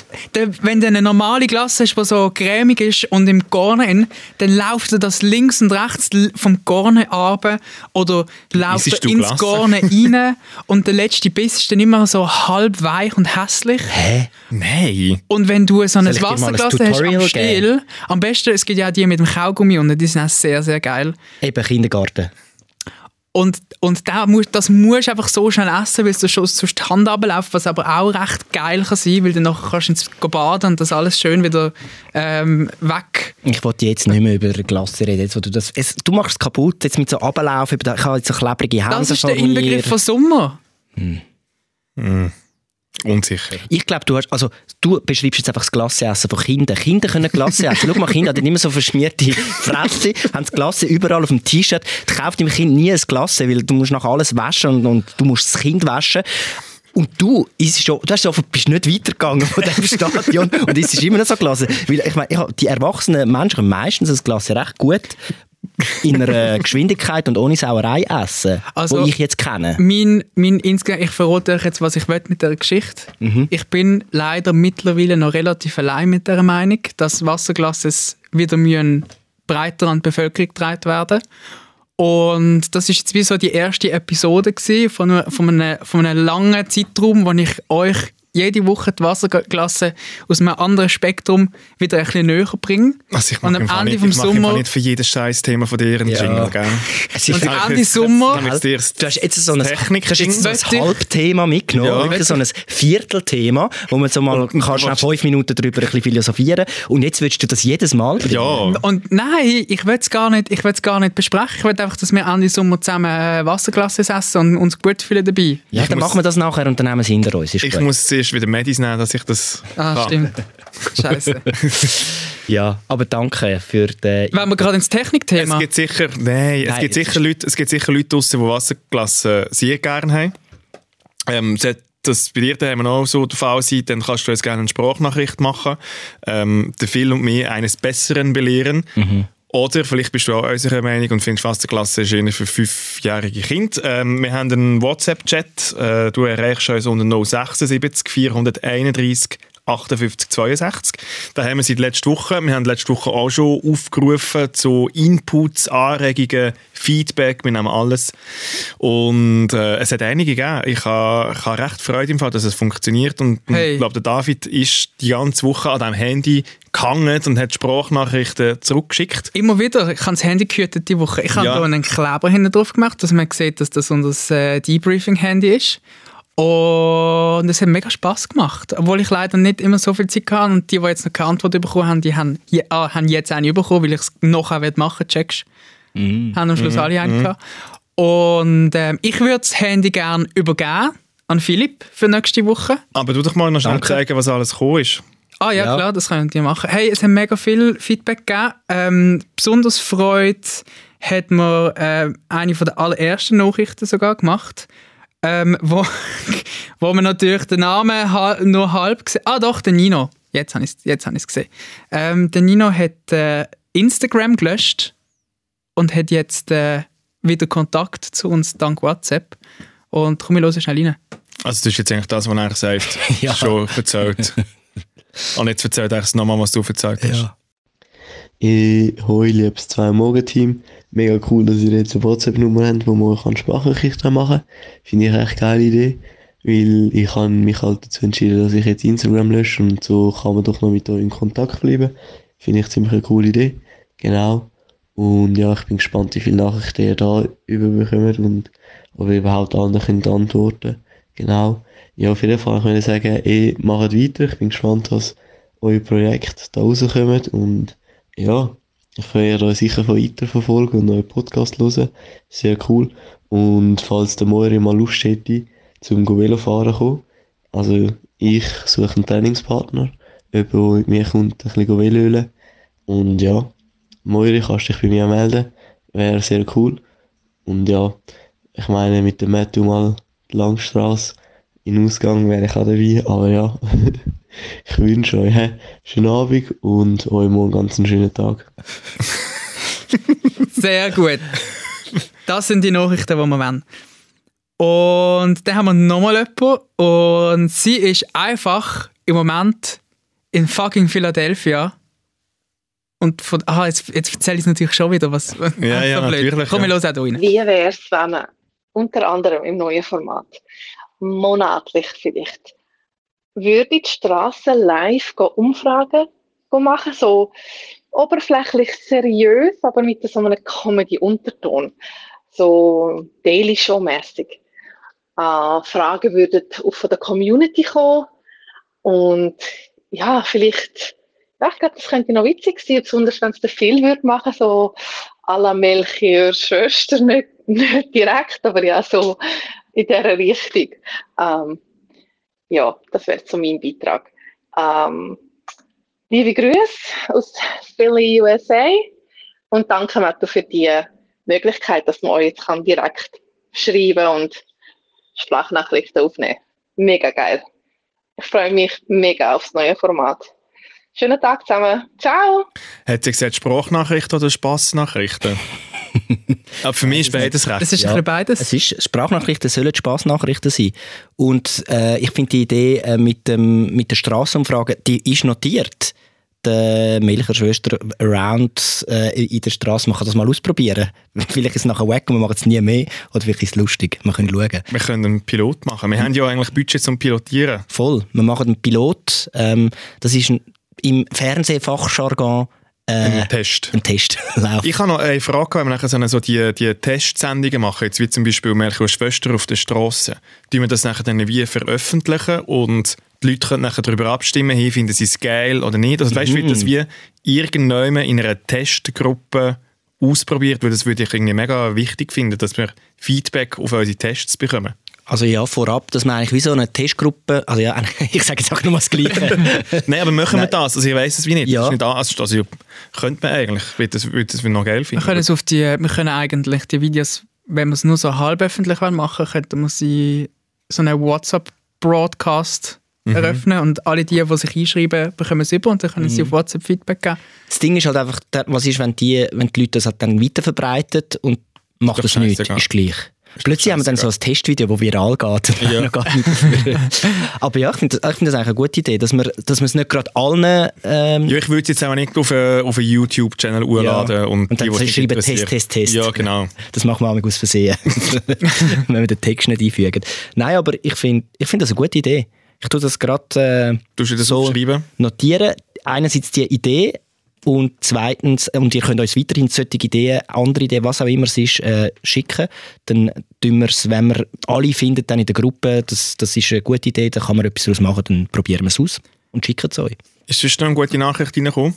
wenn du eine normale Glasse hast, die so cremig ist und im Gorne, dann läuft dir das links und rechts vom Gorne runter oder läuft er ins Glasse? Gorne rein und der letzte Biss ist dann immer so halb weich und hässlich. Hä? Nein. Und wenn du so ein Wasserglas hast am Stiel, am besten, es gibt ja auch die mit dem Kaugummi und die sind auch sehr, sehr geil. Eben Kindergarten. Und, und da musst, das musst du einfach so schnell essen, weil es dir schon sonst die Hand runterläuft, was aber auch recht geil kann sein, weil dann nachher kannst du ins baden und das alles schön wieder ähm, weg. Ich wollte jetzt nicht mehr über Glasse reden. Jetzt, wo du, das, es, du machst es kaputt, jetzt mit so Ablauf. Ich habe jetzt so klebrige Hände Das ist der. Inbegriff von Sommer. Unsicher. Ich glaube, du hast, also du beschreibst jetzt einfach das Glasseessen von Kindern. Kinder können Glasse essen. Schau mal, Kinder haben immer so verschmierte Fresse, haben das Glasse überall auf dem T-Shirt. Kauft dem Kind nie ein Glasse, weil du musst nachher alles waschen und, und du musst das Kind waschen. Und du, schon, du hast so, bist nicht weitergegangen von diesem Stadion und es ist immer noch so Glasse. Weil ich meine, die erwachsenen Menschen können meistens das Glasse recht gut in einer Geschwindigkeit und ohne Sauerei essen, Also- wo ich jetzt kenne. Mein, mein insgesamt, ich verrate euch jetzt, was ich will mit der Geschichte. Mhm. Ich bin leider mittlerweile noch relativ allein mit der Meinung, dass Wasserglasses wieder müssen breiter an die Bevölkerung getragen werden. Und das ist jetzt wie so die erste Episode von, einem- von, einem, von einem langen Zeitraum, wo ich euch jede Woche die Wasserglasse aus einem anderen Spektrum wieder ein bisschen näher bringe. Also ich Und mache am Ende nicht, vom ich Sommer- nicht für jedes scheiß Thema von dir einen Ja. Jingle, gell? Es Und ist Ende Damit- Sommer- damit dir das Du hast jetzt so ein, Technik- du hast jetzt so ein Halbthema mitgenommen, Ja. so ein Viertelthema, wo man so mal Und- kannst schnell und- fünf Minuten darüber ein bisschen philosophieren und jetzt willst du das jedes Mal bringen. Ja. Und nein, ich will es gar nicht, ich will's gar nicht besprechen. Ich will einfach, dass wir Ende Sommer zusammen äh, Wasserglasses essen und uns gut fühlen dabei. Ja, Ich dann muss- machen wir das nachher und dann nehmen wir es hinter uns. Ist Ich gut. muss zuerst wieder Medis nehmen, dass ich das Ah, kann. stimmt. Scheiße. Ja, aber danke für den... Wenn wir gerade ins Es Technikthema. gibt sicher, nein, es Nein, gibt es sicher Leute, es gibt sicher Leute draussen, die Wasserklasse sehr gerne haben. Ähm, sollte das bei dir daheim auch so der Fall sein, dann kannst du uns gerne eine Sprachnachricht machen, ähm, den Phil und mich eines Besseren belehren. Oder vielleicht bist du auch unserer Meinung und findest Wasserklasse ist eher für fünfjährige Kinder. Ähm, wir haben einen WhatsApp-Chat. Äh, du erreichst uns unter 076 431 58 62. Da haben wir seit letzter Woche. Wir haben letzte Woche auch schon aufgerufen zu Inputs, Anregungen, Feedback. Wir nehmen alles. Und äh, es hat einige gegeben. Ich habe, ich habe recht Freude im Fall, dass es funktioniert. Und Hey. ich glaube, der David ist die ganze Woche an diesem Handy gehangen und hat Sprachnachrichten zurückgeschickt. Immer wieder, ich habe das Handy gehütet die Woche. Ich habe Ja. da einen Kleber hinten drauf gemacht, dass man sieht, dass das unser äh, Debriefing-Handy ist. Und es hat mega Spass gemacht. Obwohl ich leider nicht immer so viel Zeit hatte. Und die, die jetzt noch keine Antwort bekommen haben, die haben, je, ah, haben jetzt eine bekommen, weil ich es nachher machen will, checkst. Haben am Schluss alle einen gehabt. Und ähm, ich würde das Handy gerne übergeben an Philipp für nächste Woche. Aber du doch mal noch schnell zeigen, was alles gekommen ist. Ah ja, Ja. klar, das können die machen. Hey, es hat mega viel Feedback gegeben. Ähm, besonders Freude hat mir äh, eine von der allerersten Nachrichten sogar gemacht, ähm, wo, wo man natürlich den Namen ha nur halb gesehen Ah doch, der Nino. Jetzt habe ich es jetzt hab ich's gesehen. Ähm, der Nino hat äh, Instagram gelöscht und hat jetzt äh, wieder Kontakt zu uns dank WhatsApp. Und komm, wir hören schnell rein. Also das ist jetzt eigentlich das, was er sagt, Ja. schon erzählt. Und jetzt erzählt er es nochmal, was du erzählt hast. Ja. Ich hoi, liebes zwei Morgen-Team. Mega cool, dass ihr jetzt eine WhatsApp-Nummer habt, wo man kann Sprachnachrichten machen kann. Finde ich echt eine geile Idee. Weil ich habe mich halt dazu entschieden, dass ich jetzt Instagram lösche und so kann man doch noch mit euch in Kontakt bleiben. Finde ich ziemlich eine coole Idee. Genau. Und ja, ich bin gespannt, wie viele Nachrichten ihr da überbekommt und ob ihr überhaupt könnt antworten. Genau. Ja, auf jeden Fall kann ich sagen, ihr macht weiter. Ich bin gespannt, was euer Projekt da rauskommt und ja, ich werde euch sicher weiter verfolgen und euren Podcast hören. Sehr cool. Und falls der Moiri mal Lust hätte, zum Velofahren zu kommen, also ich suche einen Trainingspartner, jemand, der mit mir kommt, ein bisschen Velölen. Und ja, Moiri, kannst dich bei mir melden. Wäre sehr cool. Und ja, ich meine, mit dem Matthew mal die Langstrasse in Ausgang wäre ich auch dabei, aber ja. Ich wünsche euch einen schönen Abend und euch morgen ganz einen schönen Tag. Sehr gut. Das sind die Nachrichten, die wir wollen. Und dann haben wir nochmal jemanden und sie ist einfach im Moment in fucking Philadelphia. Und von, aha, jetzt, jetzt erzähle ich es natürlich schon wieder, was Ja, ja, so blöd. natürlich, Komm, ja. wir hören auch da rein. Wie wäre es, wenn man unter anderem im neuen Format monatlich vielleicht würde die Straße live Umfragen machen, so oberflächlich seriös, aber mit so einem Comedy-Unterton, so Daily Show-mäßig. Äh, Fragen würden auch von der Community kommen und ja, vielleicht, ja, ich glaube, das könnte noch witzig sein, besonders wenn es der Phil würde machen, so à la Melchior Schwester, nicht, nicht direkt, aber ja, so in dieser Richtung. Ähm, ja, das wäre so mein Beitrag. Ähm, liebe Grüße aus Philly, USA und danke Matthew für die Möglichkeit, dass man euch jetzt kann direkt schreiben und Sprachnachrichten aufnehmen. Mega geil. Ich freue mich mega aufs neue Format. Schönen Tag zusammen. Ciao. Hat sie gesagt Sprachnachrichten oder Spassnachrichten? Aber für mich ist beides recht. Das ist Ja, beides. Es ist, Sprachnachrichten sollen Spaßnachrichten sein. Und äh, ich finde die Idee äh, mit, dem, mit der Strassenumfrage, die ist notiert. Die Melcher Schwester around äh, in der Straße, man kann das mal ausprobieren. Vielleicht ist es nachher weg und wir machen es nie mehr. Oder vielleicht ist es lustig. Wir können schauen. Wir können einen Pilot machen. Wir haben ja eigentlich Budget zum Pilotieren. Voll. Wir machen einen Pilot. Ähm, das ist ein, im Fernsehfachjargon äh, Ein Test. ein Test. Ich habe noch eine Frage, wenn wir nachher so, die, die Testsendungen machen, jetzt wie zum Beispiel Melchior Schwester auf der Straße, tun wir das nachher dann wie veröffentlichen und die Leute können nachher darüber abstimmen, hey, finden sie es geil oder nicht. Also weißt du, wird das wie irgendjemand in einer Testgruppe ausprobiert, weil das würde ich irgendwie mega wichtig finden, dass wir Feedback auf unsere Tests bekommen. Also ja, vorab, dass man eigentlich wie so eine Testgruppe, also ja, ich sage jetzt auch nur das Gleiche. Nein, aber machen wir das? Also ich weiß es wie nicht. Ja. Das ist nicht also, also, könnte man eigentlich. Ich würde das, würde das noch geil Wir finden. können, es auf die, wir können eigentlich die Videos, wenn wir es nur so halb öffentlich machen, könnten wir sie so einen WhatsApp-Broadcast eröffnen und alle die, die sich einschreiben, bekommen es über und dann können sie auf WhatsApp Feedback geben. Das Ding ist halt einfach, was ist, wenn die, wenn die Leute das halt dann weiterverbreiten und macht doch das nichts, ist gleich. Plötzlich haben wir dann so ein Testvideo, das viral geht. Ja. Aber ja, ich finde das, find das eigentlich eine gute Idee, dass wir, dass es nicht gerade allen... Ähm, Ja, ich würde es jetzt auch nicht auf einen, auf einen YouTube-Channel hochladen. Und, Und dann die, schreiben. Test, Test, Test. Ja, genau. Das machen wir auch aus Versehen, wenn wir den Text nicht einfügen. Nein, aber ich finde ich find das eine gute Idee. Ich tue das gerade äh, so notieren. Einerseits die Idee und zweitens, und ihr könnt uns weiterhin solche Ideen, andere Ideen, was auch immer es ist, äh, schicken. Dann tun wir es, wenn wir alle finden, dann in der Gruppe, das, das ist eine gute Idee, da kann man etwas daraus machen, dann probieren wir es aus und schicken es euch. Ist sonst noch eine gute Nachricht reingekommen?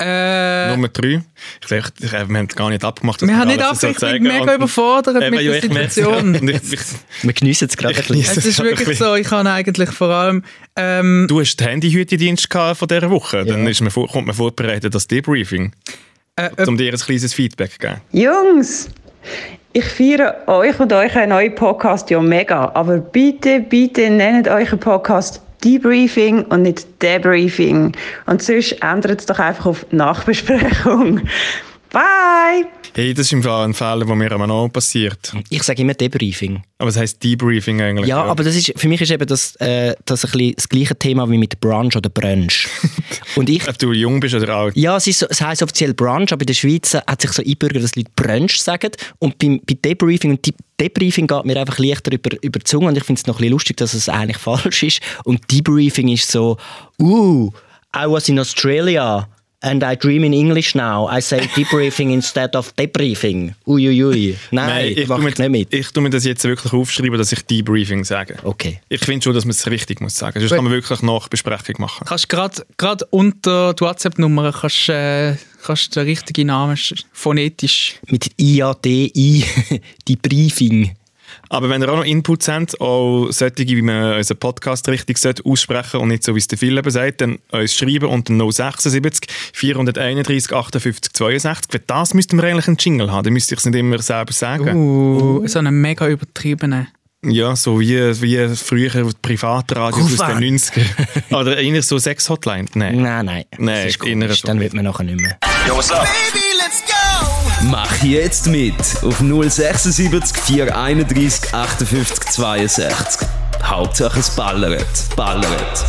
Äh, Nummer drei. Ich, glaube, ich, wir haben gar nicht abgemacht. dass wir haben nicht so absichtlich sagen. mega überfordert mit ja, der ich es Situation. ich- ich- Wir geniessen es gerade ein Ich bisschen. Es ist wirklich so, ich habe eigentlich vor allem... Ähm, Du hast den Handyhütedienst gehabt von dieser Woche. Dann ist man, kommt man vorbereitet das Debriefing, äh, um dir ein kleines Feedback zu geben. Jungs, ich feiere euch und euren neuen Podcast ja mega, aber bitte, bitte nennt euren Podcast Debriefing und nicht Debriefing. Und sonst ändert es doch einfach auf Nachbesprechung. Bye! Hey, das ist im Fall ein Fehler, der mir am auch passiert. Ich sage immer Debriefing. Aber es heisst Debriefing eigentlich. Ja, aber das ist, für mich ist eben das, äh, das ein bisschen das gleiche Thema wie mit Brunch oder Brunch. Und ich, Ob du jung bist oder alt. ja, es, ist so, es heisst offiziell Brunch, aber in der Schweiz hat sich so einbürgert, dass Leute Brunch sagen. Und beim, bei Debriefing, und Debriefing geht mir einfach leichter über, über die Zunge und ich finde es noch ein bisschen lustig, dass es eigentlich falsch ist. Und Debriefing ist so, uh, I was in Australia. And I dream in English now. I say debriefing instead of debriefing. Uiuiui. Nein, ich, mach tu mir, ich nicht mit. ich tue mir das jetzt wirklich aufschreiben, dass ich Debriefing sage. Okay. Ich finde schon, dass man es richtig muss sagen. Sonst kann man wirklich Nachbesprechung machen. kannst gerade gerade unter die WhatsApp-Nummer kannst, äh, kannst den richtigen Namen sch- phonetisch... Mit IADI, die Briefing. Aber wenn ihr auch noch Inputs habt, auch solche, wie man unseren Podcast richtig sollte aussprechen und nicht so, wie es der Phil eben sagt, dann uns schreiben unter 076 431 58 62. Für das müssten wir eigentlich einen Jingle haben. Dann müsste ich es nicht immer selber sagen. Uh, so einen mega übertriebenen... Ja, so wie, wie früher Privatradios aus Kufa. den 90ern. Oder eigentlich so Sex-Hotline. Nein. Nein, nein. Nein, das ist komisch. Dann wird man nachher nicht mehr. Mach jetzt mit auf 076 431 58 62. Hauptsache es ballert. Ballert.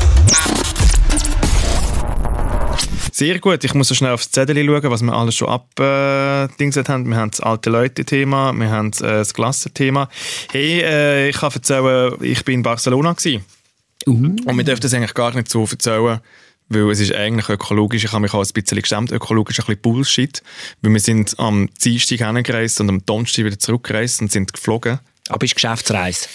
Sehr gut. Ich muss so schnell aufs Zettel schauen, was wir alles schon abdingset haben. Wir haben das alte Leute-Thema, wir haben äh, das Klassenthema. Hey, äh, ich kann erzählen, ich bin in Barcelona gewesen. Und wir dürfen das eigentlich gar nicht so erzählen, weil es ist eigentlich ökologisch. Ich habe mich auch ein bisschen geschämt. Ökologisch ein bisschen Bullshit. Weil wir sind am Dienstag hingereist und am Donnerstag wieder zurückgereist und sind geflogen. Aber ist Geschäftsreise.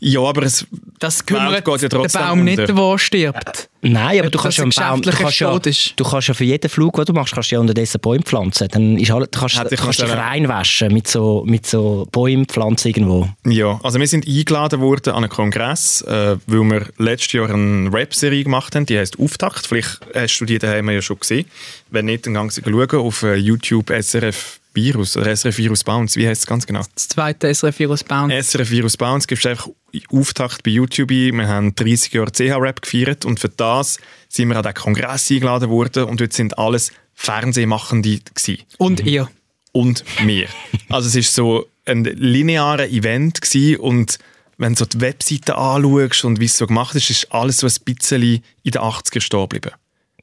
Ja, aber es, Das kümmert geht ja trotzdem Baum nicht, unter. der stirbt. Nein, aber du Dass kannst ja Baum, du kannst ja, du kannst ja für jeden Flug, den du machst, kannst du ja unterdessen Bäume pflanzen. Dann ist alles, du kannst, ich kannst dich reinwaschen mit so, mit so Bäumen pflanzen irgendwo. Ja, also wir sind eingeladen worden an einen Kongress, äh, weil wir letztes Jahr eine Rap-Serie gemacht haben, die heißt Auftakt. Vielleicht hast du die daheim ja schon gesehen. Wenn nicht, dann kannst du schauen auf äh, YouTube SRF Virus oder SRF Virus Bounce. Wie heißt es ganz genau? Das zweite SRF-Virus Bound. SRF Virus Bounce gibst du einfach Auftakt bei YouTube ein. Wir haben 30 Jahre CH-Rap gefeiert und für das sind wir an den Kongress eingeladen worden und dort sind alles Fernsehmachende gewesen. Und ihr. und mir. Also es ist so ein linearer Event gewesen und wenn du so die Webseite anschaust und wie es so gemacht ist, ist alles so ein bisschen in den 80er stehen geblieben.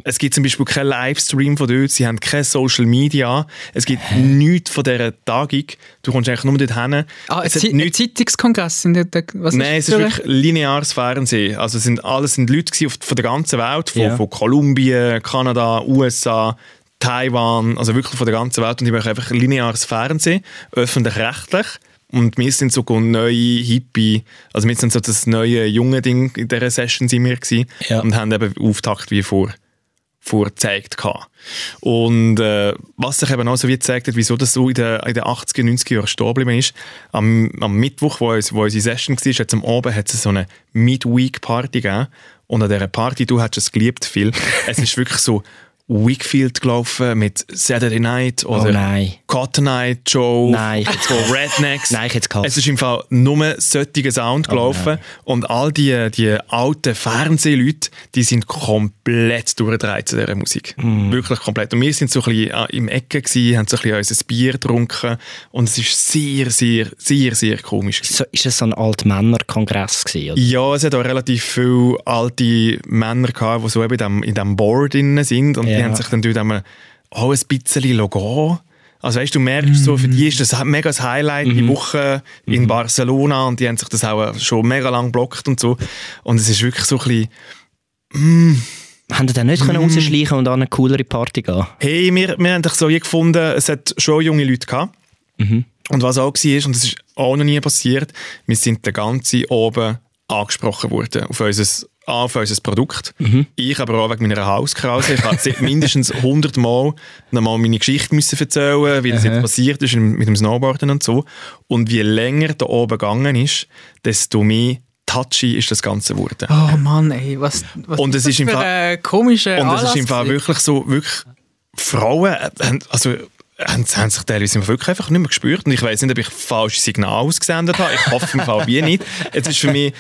Es gibt zum Beispiel keinen Livestream von dort, sie haben kein Social Media, es gibt nichts von dieser Tagung. Du kommst eigentlich nur dort hin. Ah, es ein nichts Zeitungskongress. In der, was Nein, es ist wirklich lineares Fernsehen. Also es sind alles sind Leute auf, von der ganzen Welt, von, Ja. von Kolumbien, Kanada, USA, Taiwan, also wirklich von der ganzen Welt. Und die machen einfach lineares Fernsehen, öffentlich-rechtlich. Und wir sind so neue Hippie, also wir sind so das neue junge Ding in dieser Session sind wir gewesen Ja. und haben eben Auftakt wie vor vorgezeigt gehabt. Und äh, was sich eben auch so wie gezeigt hat, wieso das so in den, in den 80er, 90er Jahren stehen ist, am, am Mittwoch, wo, uns, wo unsere Session war, jetzt am Abend hat es so eine Midweek-Party gegeben. Und an dieser Party, du hast es geliebt, Phil, es ist wirklich so Wickfield gelaufen mit Saturday Night oder Oh nein. Cotton Eye Joe Nein, von Rednecks. Nein, ich hätte es ist im Fall nur solcher Sound gelaufen und all die, die alten Fernsehleute, die sind komplett durchgedreht zu dieser Musik. Mm. Wirklich komplett. Und wir sind so ein bisschen äh, im Ecke gewesen, haben so ein bisschen unser Bier getrunken und es ist sehr, sehr, sehr, sehr komisch gewesen. So, ist es so ein Altmännerkongress gewesen? Oder? Ja, es hat auch relativ viele alte Männer gehabt, die so eben in diesem, Board drin sind und die haben sich dann dort auch ein bisschen gehen Also weißt du, merkst so, für die ist das mega das Highlight, die Woche in Barcelona und die haben sich das auch schon mega lang blockt und so. Und es ist wirklich so ein bisschen, Haben die dann nicht können rausschleichen und an eine coolere Party gehen? hey, wir, wir haben dich so wie gefunden, es hat schon junge Leute gehabt. Und was auch war, und das ist auch noch nie passiert, wir sind den ganzen oben angesprochen worden auf unser, auf unser Produkt. Ich aber auch wegen meiner Hauskrause. Ich habe mindestens 100 Mal nochmal meine Geschichte müssen erzählen, wie das jetzt passiert ist mit dem Snowboarden und so. Und je länger da oben gegangen ist, desto mehr touchy ist das Ganze geworden. Oh Mann, ey, was, was Und es das ist für ein komischer Und es ist im Fall wirklich so, wirklich Frauen, äh, also haben, haben sich teilweise wirklich einfach nicht mehr gespürt und ich weiß nicht, ob ich falsche Signale ausgesendet habe. Ich hoffe im Fall wie nicht. Jetzt ist für mich...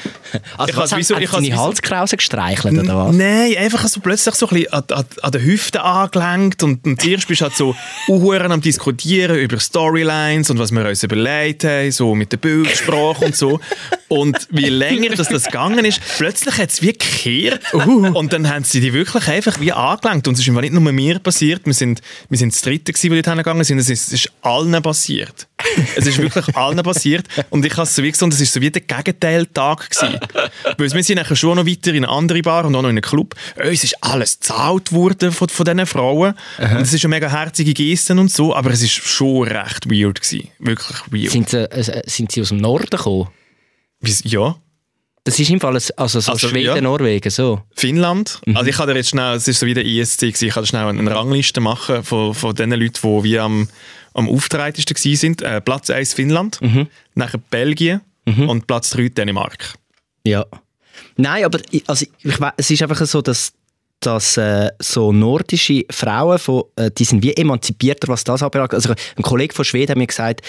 Also, ich was, wieso- ich deine Halskrause gestreichelt oder was? Nein, einfach so plötzlich so ein bisschen an, an, an den Hüften angelenkt und, und zuerst bist du halt so Uhren am diskutieren über Storylines und was wir uns überlegt haben, so mit der Bildsprache und so. Und wie länger das, das gegangen ist, plötzlich hat es wie gekehrt und dann haben sie die wirklich einfach wie angelenkt und es ist nicht nur mir passiert, wir sind, wir sind das Dritte gewesen, die dort hingegangen sind, es ist, es ist allen passiert. Es ist wirklich allen passiert und ich habe es so wie gesagt, es ist so wie der Gegenteiltag gewesen. Weil wir sind nachher schon noch weiter in eine andere Bar und auch noch in einen Club. Uns ist alles gezahlt worden von, von diesen Frauen. Und es ist eine mega herzige Geste und so, aber es ist schon recht weird gewesen. Wirklich weird. Sind, sie, äh, sind sie aus dem Norden gekommen? Ja, Das ist im Fall ein- also so Also, Schweden, ja. Norwegen, so. Finnland. Also ich dir jetzt schnell, es ist so wie der gewesen, ich dir schnell eine Rangliste machen von, von den Leuten, die wie am, am auftreitendsten gewesen sind. Äh, Platz 1 Finnland, nachher Belgien und Platz 3 Dänemark. Ja. Nein, aber ich, also ich, we- es ist einfach so, dass, dass äh, so nordische Frauen, von, äh, die sind wie emanzipierter, was das anbelangt. Also ein Kollege von Schweden hat mir gesagt,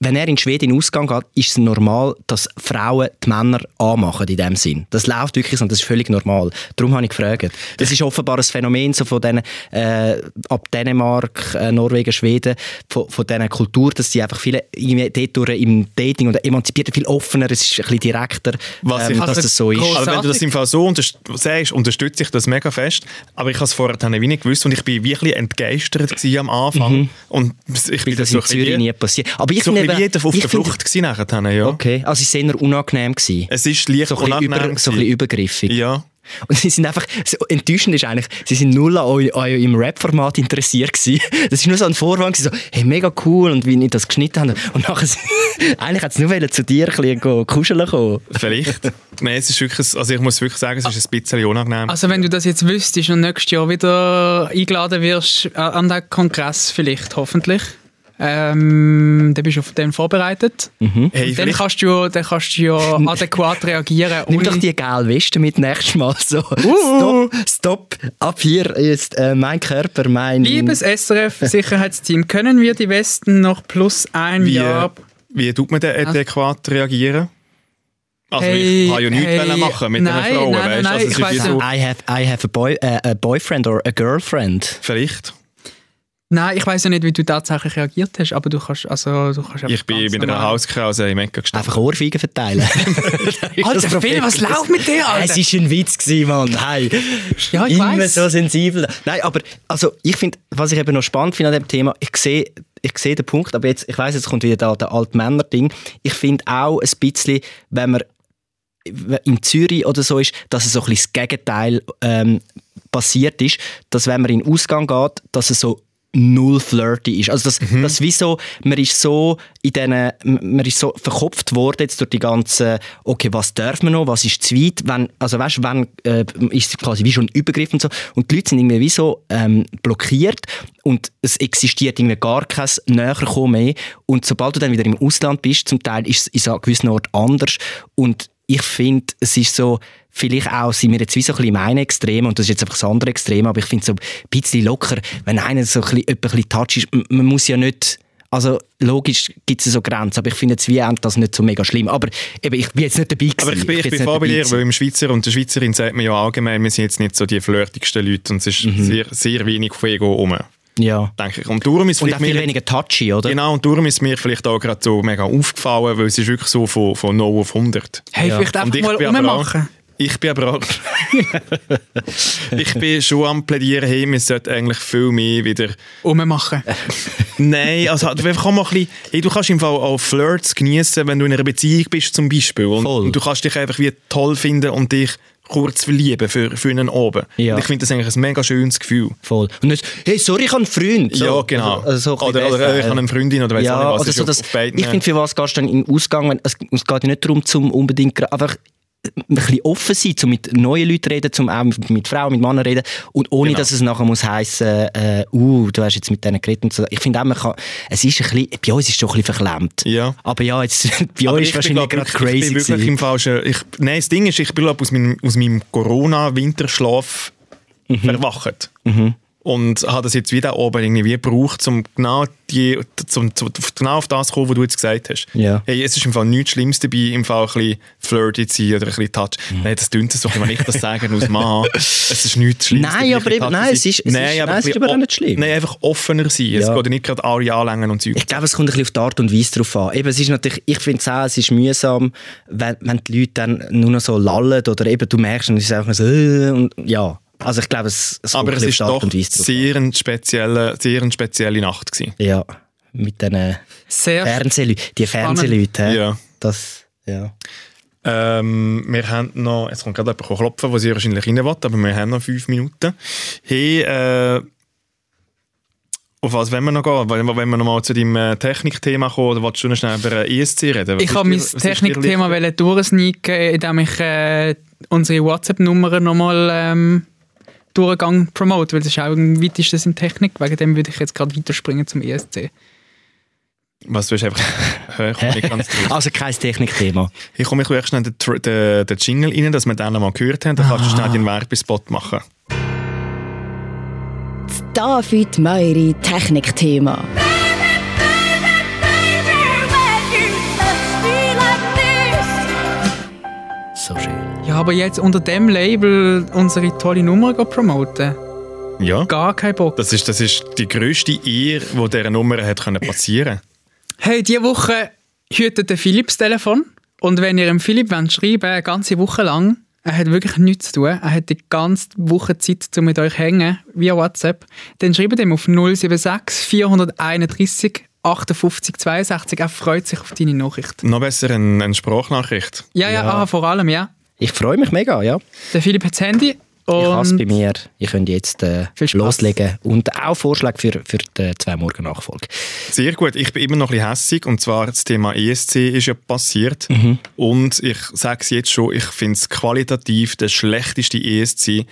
wenn er in Schweden in Ausgang geht, ist es normal, dass Frauen die Männer anmachen in dem Sinn. Das läuft wirklich so und das ist völlig normal. Darum habe ich gefragt. Das ist offenbar ein Phänomen so von denen, äh, ab Dänemark, äh, Norwegen, Schweden, von, von dieser Kultur, dass sie einfach viele dort im Dating und emanzipierter, viel offener, es ist ein bisschen direkter, Was ähm, dass Also das so ist. Aber wenn du das im Fall so unterst sagst, unterstütze ich das mega fest. Aber ich habe es vorher nicht gewusst und ich bin wirklich entgeistert am Anfang. Und ich bin das so in Zürich nie passiert. Aber ich so ein finde bisschen eben- wie auf ich der Flucht gewesen nachher, ja. Okay, also es war eher unangenehm. Gewesen. Es ist leicht So unangenehm über, so ein bisschen übergriffig. Ja. Und sie sind einfach, so enttäuschend ist eigentlich, sie sind null an, eu, an eurem Rap-Format interessiert gewesen. Das ist nur so ein Vorwand so, hey, mega cool und wie ich das geschnitten habe. Und nachher, eigentlich hat es nur zu dir ein bisschen go- kuscheln kommen. Vielleicht. Nein, es ist wirklich, also ich muss wirklich sagen, es ist ein bisschen unangenehm. Also wenn du das jetzt wüsstest und nächstes Jahr wieder eingeladen wirst äh, an den Kongress vielleicht, hoffentlich, ähm, dann bist du auf den vorbereitet. Mhm. hey, Dann kannst du, ja- dann kannst du ja adäquat reagieren. Nimm ohne- doch die gelbe Weste mit nächstes Mal. So, Uh. stopp, stopp, ab hier ist äh, mein Körper, mein... Liebes SRF-Sicherheitsteam, können wir die Westen noch plus ein wie, Jahr... wie tut man denn adäquat reagieren? Also Hey, ich kann ja nichts hey, machen mit nein, Frauen, nein, weißt? nein, also, es ich weiss so, I have, I have a, boy, äh, a boyfriend or a girlfriend. Vielleicht. Nein, ich weiß ja nicht, wie du tatsächlich reagiert hast, aber du kannst, also, du kannst Ich bin mit einer Hauskrause im Mecca gestanden. Einfach Ohrfeigen verteilen. Alter, Phil, was läuft mit dir, Alter? Es war ein Witz, gewesen, Mann. Hey. Ja, ich Immer weiss. so sensibel. Nein, aber also, ich finde, was ich eben noch spannend finde an dem Thema, ich sehe ich sehe den Punkt, aber jetzt, ich weiß, jetzt kommt wieder da der Altmänner-Ding. Ich finde auch ein bisschen, wenn man in Zürich oder so ist, dass es so ein bisschen das Gegenteil ähm, passiert ist, dass wenn man in den Ausgang geht, dass es so null flirty ist. Also das, das wie so, man ist so in diesen, man ist so verkopft worden jetzt durch die ganze, okay, was darf man noch, was ist zu weit, wenn, also weißt, wenn äh, ist quasi wie schon Übergriff und so. Und die Leute sind irgendwie wie so ähm, blockiert und es existiert irgendwie gar kein Näherkommen mehr. Und sobald du dann wieder im Ausland bist, zum Teil ist es an gewissen Ort anders. Und ich finde, es ist so, vielleicht auch, sind wir jetzt wie so ein bisschen im einen Extrem und das ist jetzt einfach das andere Extrem, aber ich finde es so ein bisschen locker, wenn einer so ein bisschen, ein bisschen touch ist, man muss ja nicht, also logisch gibt es so Grenzen, aber ich finde jetzt wie das nicht so mega schlimm, aber eben, ich bin jetzt nicht dabei gewesen. Aber ich bin, ich bin bei dabei dir, gewesen. weil im Schweizer und der Schweizerin sagt man ja allgemein, wir sind jetzt nicht so die flirtigsten Leute und es ist Mhm. sehr, sehr wenig Fuego rum, Ja. denke ich. Und darum ist Und vielleicht auch viel mir- weniger touchy, oder? Genau, und darum ist mir vielleicht auch gerade so mega aufgefallen, weil es ist wirklich so von, von 0 auf 100. Hey, vielleicht Und einfach ich mal rummachen. Ich bin aber auch... ich bin schon am plädieren, hey, wir sollten eigentlich viel mehr wieder... Rummachen. Nein, also du einfach auch mal ein bisschen... Hey, du kannst im Fall auch Flirts genießen, wenn du in einer Beziehung bist zum Beispiel. Und, Voll. und du kannst dich einfach wie toll finden und dich kurz verlieben für, für einen oben. Ja. Ich finde das eigentlich ein mega schönes Gefühl. Voll. Und nicht, hey, sorry, ich habe einen Freund. So, ja, genau. Also, also so ein oder, oder das, ich habe eine Freundin oder weiss ja, auch nicht was. oder ist so, beiden- ich finde, für was gehst du dann in den Ausgang? Wenn, es, es geht ja nicht darum, zum unbedingt einfach ein bisschen offen sein, um mit neuen Leuten reden, zum auch mit, Frauen, mit Männern reden und ohne, Genau. dass es nachher muss heissen, äh, uh, du hast jetzt mit denen geredet und so. Ich finde auch, man kann, es ist ein bisschen, bei uns ist es schon ein bisschen verklemmt. Ja. Aber ja, jetzt, bei euch ist ich bin, wahrscheinlich gerade wirklich- Ich crazy bin wirklich gewesen. im falschen... Ich, nein, das Ding ist, ich bin glaub, aus meinem, aus meinem Corona-Winterschlaf Mhm. verwacht. Und habe das jetzt wieder oben irgendwie gebraucht, um genau, die, zum, zum, genau auf das zu kommen, was du jetzt gesagt hast. Ja. Hey, es ist im Fall nichts Schlimmes dabei, im Fall ein bisschen flirty zu sein oder ein bisschen touch. Mhm. Nein, das tönt so, wenn ich das sage aus Mann. Es ist nichts Schlimmes. Nein, dabei, aber eben- nein, es ist- es ist- aber nein, ein es ist aber auch nicht schlimm. Nein, einfach offener sein. Es Ja. geht ja nicht gerade alle anlängen und Zeug. Ich glaube, es kommt ein bisschen auf die Art und Weise drauf an. Eben, es ist natürlich, ich finde es auch, es ist mühsam, wenn, wenn die Leute dann nur noch so lallen oder eben du merkst, und es ist einfach so, äh, und, ja. Also ich glaube, es, es Aber es ein ist doch sehr eine spezielle, sehr eine spezielle Nacht gewesen. Ja, mit diesen Sehr Fernsehleuten, die Fernsehleute? Ja. Das, ja. Ähm, wir haben noch, jetzt kommt gerade jemand klopfen, der sehr wahrscheinlich rein will, aber wir haben noch fünf Minuten. Hey, äh, auf was wollen wir noch gehen? Wollen wir, noch mal zu deinem äh, Technikthema kommen oder willst du noch schnell über äh, ESC reden? Was Ich habe mein Technikthema durchsneaken, indem ich äh, unsere WhatsApp-Nummer nochmal ähm, Durchgang promote, weil das ist auch am weitesten in Technik. Wegen dem würde ich jetzt gerade weiterspringen zum ESC. Was, du einfach... Also kein Technikthema. Ich komme ich schnell den, den, den Jingle rein, dass wir den mal gehört haben. Dann kannst du schnell den Werbespot machen. David Meuri Technikthema. So schön. Ja, aber jetzt unter dem Label unsere tolle Nummer promoten? Ja. Gar kein Bock. Das ist, das ist die grösste Ehre, die dieser Nummer hat können passieren Hey, diese Woche hütet der Philipp das Telefon. Und wenn ihr dem Philipp wollt schreiben eine ganze Woche lang, er hat wirklich nichts zu tun, er hat die ganze Woche Zeit, um mit euch zu hängen, via WhatsApp, dann schreibt ihm auf 076 431 58 62. Er freut sich auf deine Nachricht. Noch besser eine, eine Sprachnachricht. Ja, ja, Ja. Ah, vor allem, ja. Ich freue mich mega, ja. Der Philipp hat das Handy. Ich habe es Und bei mir. Ich könnte jetzt äh, loslegen. Und auch Vorschläge für, für die zwei Morgen Nachfolge. Sehr gut. Ich bin immer noch ein bisschen hässig. Und zwar das Thema ESC ist ja passiert. Mhm. Und ich sage es jetzt schon, ich finde es qualitativ der schlechteste ESC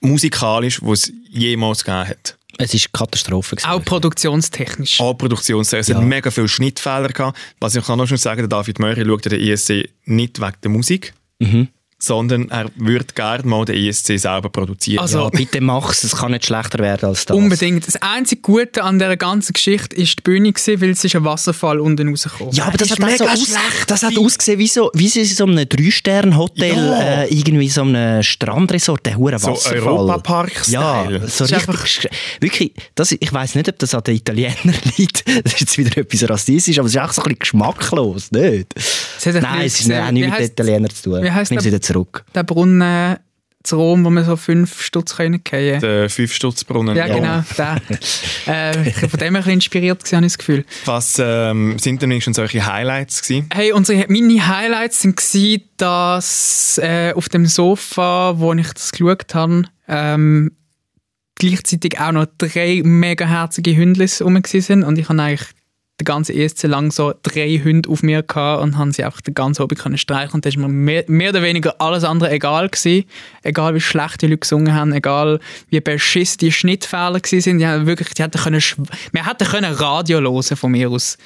musikalisch, was es jemals gegeben hat. Es war Katastrophe. gewesen. auch produktionstechnisch. Alle Produktionsserien. Es Ja. hat mega viele Schnittfehler gehabt. Was ich kann noch schon sagen, der David Möri schaut den ESC nicht wegen der Musik, Mhm. Sondern er würde gerne mal den ESC selber produzieren. Also- Ja, bitte mach's. Es kann nicht schlechter werden als das. Unbedingt. Das einzige Gute an dieser ganzen Geschichte ist die Bühne, gewesen, weil es ist ein Wasserfall unten rausgekommen Ja, aber das ist hat, so mega aus, schlecht. das hat ausgesehen wie so, wie so in so einem Drei-Sterne-Hotel, Ja. äh, irgendwie so einem Strandresort, der hure So Wasserfall. Europapark-Style. Ja, so ist richtig. Wirklich, das, ich weiss nicht, ob das an den Italienern liegt. Das ist jetzt wieder etwas rassistisch, aber es ist auch so ein bisschen geschmacklos, nicht? Es hat Nein, es ist nicht, auch nicht mit den Italienern zu tun. wie heisst Zurück. Der Brunnen zu Rom, wo man so fünf Stutz können. Der Fünf-Stutz-Brunnen. Ja, genau, der. äh, ich war von dem ein bisschen inspiriert, gewesen, habe ich das Gefühl. Was ähm, sind denn schon solche Highlights gewesen? Hey, unsere, meine Highlights waren, gewesen, dass äh, auf dem Sofa, wo ich das geschaut habe, ähm, gleichzeitig auch noch drei mega herzige Hündlis rum waren und ich habe eigentlich den ganzen ESC lang so drei Hunde auf mir gehabt und haben sie einfach den ganzen Abend können streichen und da ist mir mehr, mehr oder weniger alles andere egal gewesen. Egal wie schlecht die Leute gesungen haben, egal wie beschiss die Schnittfehler gewesen sind, die haben wirklich, die hätten können, wir hätten können Radio hören von mir aus.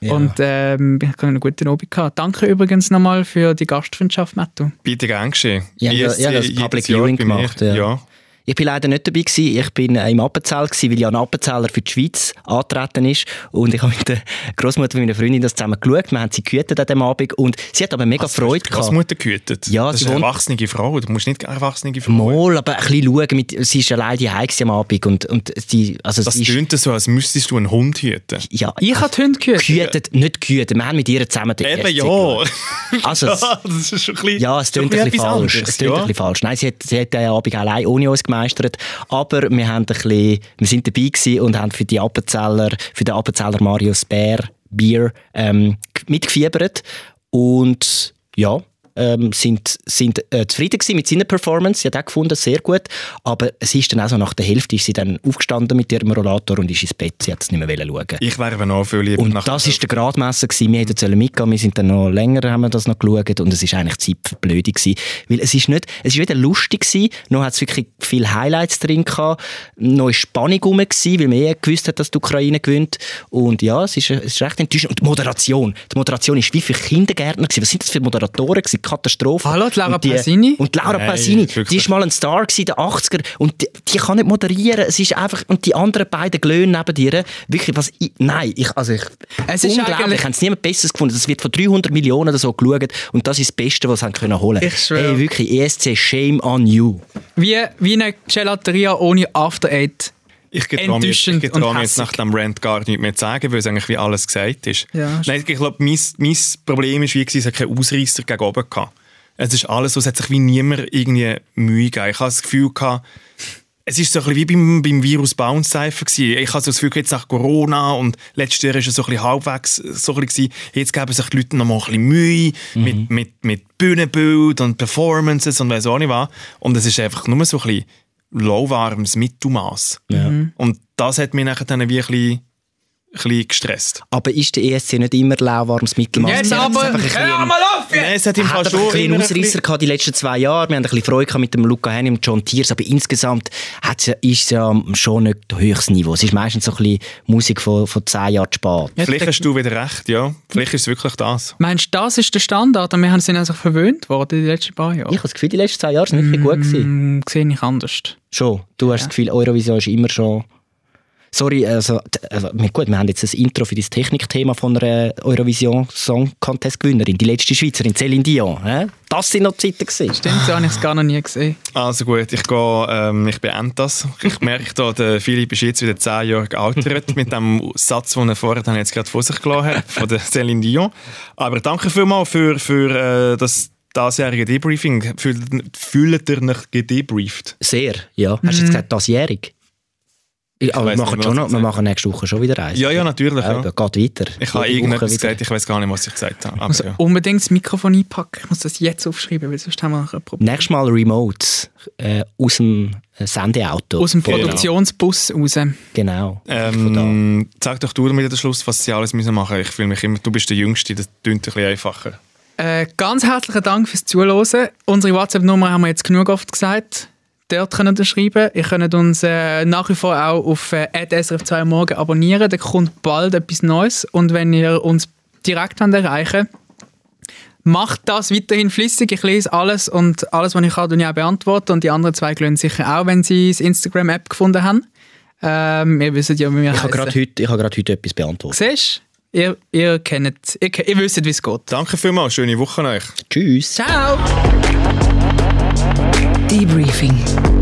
Und ähm, ich habe einen guten Abend gehabt. Danke übrigens nochmal für die Gastfreundschaft, Mattu. Bitte gern geschehen. Ich habe ja, ESC ich habe das Public Viewing gemacht. Ja. ja. Ich bin leider nicht dabei gewesen. Ich bin äh, im Appenzell gewesen, weil Jan Appenzeller für die Schweiz angetreten ist. Und ich habe mit der Großmutter meiner Freundin das zusammen geschaut. Wir haben sie gehütet an dem Abend. Und sie hat aber mega Freude gehabt. Großmutter gehütet. Ja, das sie ist eine erwachsene Frau. Du musst nicht eine erwachsene Frau. Mal, aber ein bisschen schauen. Mit, sie ist alleine gewesen am Abend. Und, und die, also Das tönt so, als müsstest du einen Hund hüten. ja, Ich habe die Hunde gehört. gehütet, nicht gehütet. Wir haben mit ihr zusammen den Eben ja. Also, ja, das ist schon ein bisschen, Ja, es klingt ein bisschen falsch. anderes, Es klingt ja. ein bisschen falsch. Nein, sie hat, sie hat den Abend allein ohne uns gemeistert. Aber wir, haben ein bisschen, wir sind dabei und haben für, die Appenzeller, für den Appenzeller Marius Bär Bier ähm, mitgefiebert. Und ja, ähm, sind, sind äh, zufrieden gewesen mit seiner Performance. Sie hat auch gefunden, sehr gut. Aber es ist dann auch so, nach der Hälfte ist sie dann aufgestanden mit ihrem Rollator und ist ins Bett. Sie hat es nicht mehr schauen Ich wäre noch viel lieber und das ist der Gradmesser gewesen. Wir hätten mitgehen wir sind dann noch länger haben wir das noch geschaut und es ist eigentlich Zeit für Blöde gewesen. Weil es ist nicht, es ist weder lustig gewesen, noch hat es wirklich viele Highlights drin gehabt, noch ist Spannung rum gewesen, weil man eh gewusst hat, dass die Ukraine gewinnt. Und ja, es ist, es ist recht enttäuschend. Und die Moderation. Die Moderation ist wie für Kindergärtner gewesen. Was sind das für Moderatoren gewesen? Katastrophe. Hallo, die Laura und die? Und die Laura Nein, die ist mal ein Star gewesen, der 80er und die, die kann nicht moderieren. Es ist einfach, und die anderen beiden Glöhnen neben dir, wirklich, was ich, nein, ich, also ich, Es ist unglaublich, ich habe es niemand Besseres gefunden. Das wird von 300 Millionen oder so geschaut und das ist das Beste, was sie haben können holen. Ich schwöre. Hey, wirklich, ESC, shame on you. Wie, wie eine Gelateria ohne After Eight. Ich getraue mir, ich enttäuschend getraue und mir jetzt nach dem Rant gar nicht mehr zu sagen, weil es eigentlich wie alles gesagt ist. Ja. Nein, ich glaube, mein, mein Problem ist, wie gesagt, es hat keinen Ausreißer gegen oben gehabt. Es ist alles so, es hat sich wie niemand irgendwie Mühe gegeben. Ich habe das Gefühl gehabt, es ist so ein bisschen wie beim, beim Virus Bounce Cypher gewesen. Ich habe so das Gefühl, jetzt nach Corona und letztes Jahr war es so ein bisschen halbwegs so ein bisschen. Jetzt geben sich die Leute noch mal ein bisschen Mühe mit, mit, mit Bühnenbild und Performances und weiss auch nicht was. Und es ist einfach nur so ein bisschen lauwarmes Mittelmaß. Und das hat mich nachher dann wie ein bisschen, bisschen gestresst. Aber ist der ESC nicht immer lauwarmes Mittelmaß? Jetzt aber, hör mal auf jetzt! Nein, es hat im Er Fall hat aber schon ein bisschen Ausreißer bisschen- gehabt die letzten zwei Jahre. Wir haben ein bisschen Freude gehabt mit dem Luca Henny und John Tiers, aber insgesamt hat's ja, ist es ja schon nicht höchstes Niveau. Es ist meistens so ein bisschen Musik von, von zehn Jahren zu spät. Ja, Vielleicht hast du wieder recht, ja. Vielleicht ist es wirklich das. Meinst du, das ist der Standard und wir haben- sind einfach verwöhnt worden die letzten paar Jahre? Ich habe das Gefühl, die letzten zwei Jahre sind wirklich gut gewesen. Sehe ich anders. Schon. Du hast das Gefühl, Eurovision ist immer schon. Sorry, also, also gut, wir haben jetzt das Intro für das Technikthema von einer Eurovision Song Contest Gewinnerin, die letzte Schweizerin, Céline Dion. Hä? Das sind noch Zeiten gewesen. Stimmt, so habe ich es gar noch nie gesehen. Also gut, ich, gehe, ähm, ich beende das. Ich merke da, der Philipp ist jetzt wieder zehn Jahre gealtert mit dem Satz, den er vorher dann jetzt gerade vor sich gelassen hat, von der Céline Dion. Aber danke vielmals für, für äh, das dasjährige Debriefing. Fühlt, fühlt ihr euch gedebrieft? Sehr, ja. Hast du jetzt gesagt, dasjährig? Ich, aber wir machen, schon noch, wir machen nächste Woche schon wieder eins. Ja, ja, natürlich. Ja, Ja. aber geht weiter. Ich habe irgendetwas gesagt, ich weiß gar nicht, was ich gesagt habe. Muss ja. unbedingt das Mikrofon einpacken. Ich muss das jetzt aufschreiben, weil sonst haben wir ein Problem. Nächstes Mal Remotes äh, aus dem äh, Sendeauto. Aus dem da. Produktionsbus raus. Genau. Ähm, sag doch du mir den Schluss, was sie alles müssen machen. Ich fühle mich immer, du bist der Jüngste, das klingt ein bisschen einfacher. Äh, ganz herzlichen Dank fürs Zuhören. Unsere WhatsApp-Nummer haben wir jetzt genug oft gesagt. Dort könnt ihr schreiben. Ihr könnt uns äh, nach wie vor auch auf äh, @srf2 morgen abonnieren. Da kommt bald etwas Neues. Und wenn ihr uns direkt wollt erreichen macht das weiterhin flüssig. Ich lese alles und alles, was ich kann, tue ich auch beantworten. Und die anderen zwei glühen sicher auch, wenn sie das Instagram-App gefunden haben. Ähm, ihr wisst ja, wie wir Ich habe gerade heute, ich habe gerade heute etwas beantwortet. Siehst du? Ihr, ihr kennt, ihr, ihr wisst, wie es geht. Danke vielmals, schöne Woche euch. Tschüss. Ciao! Debriefing.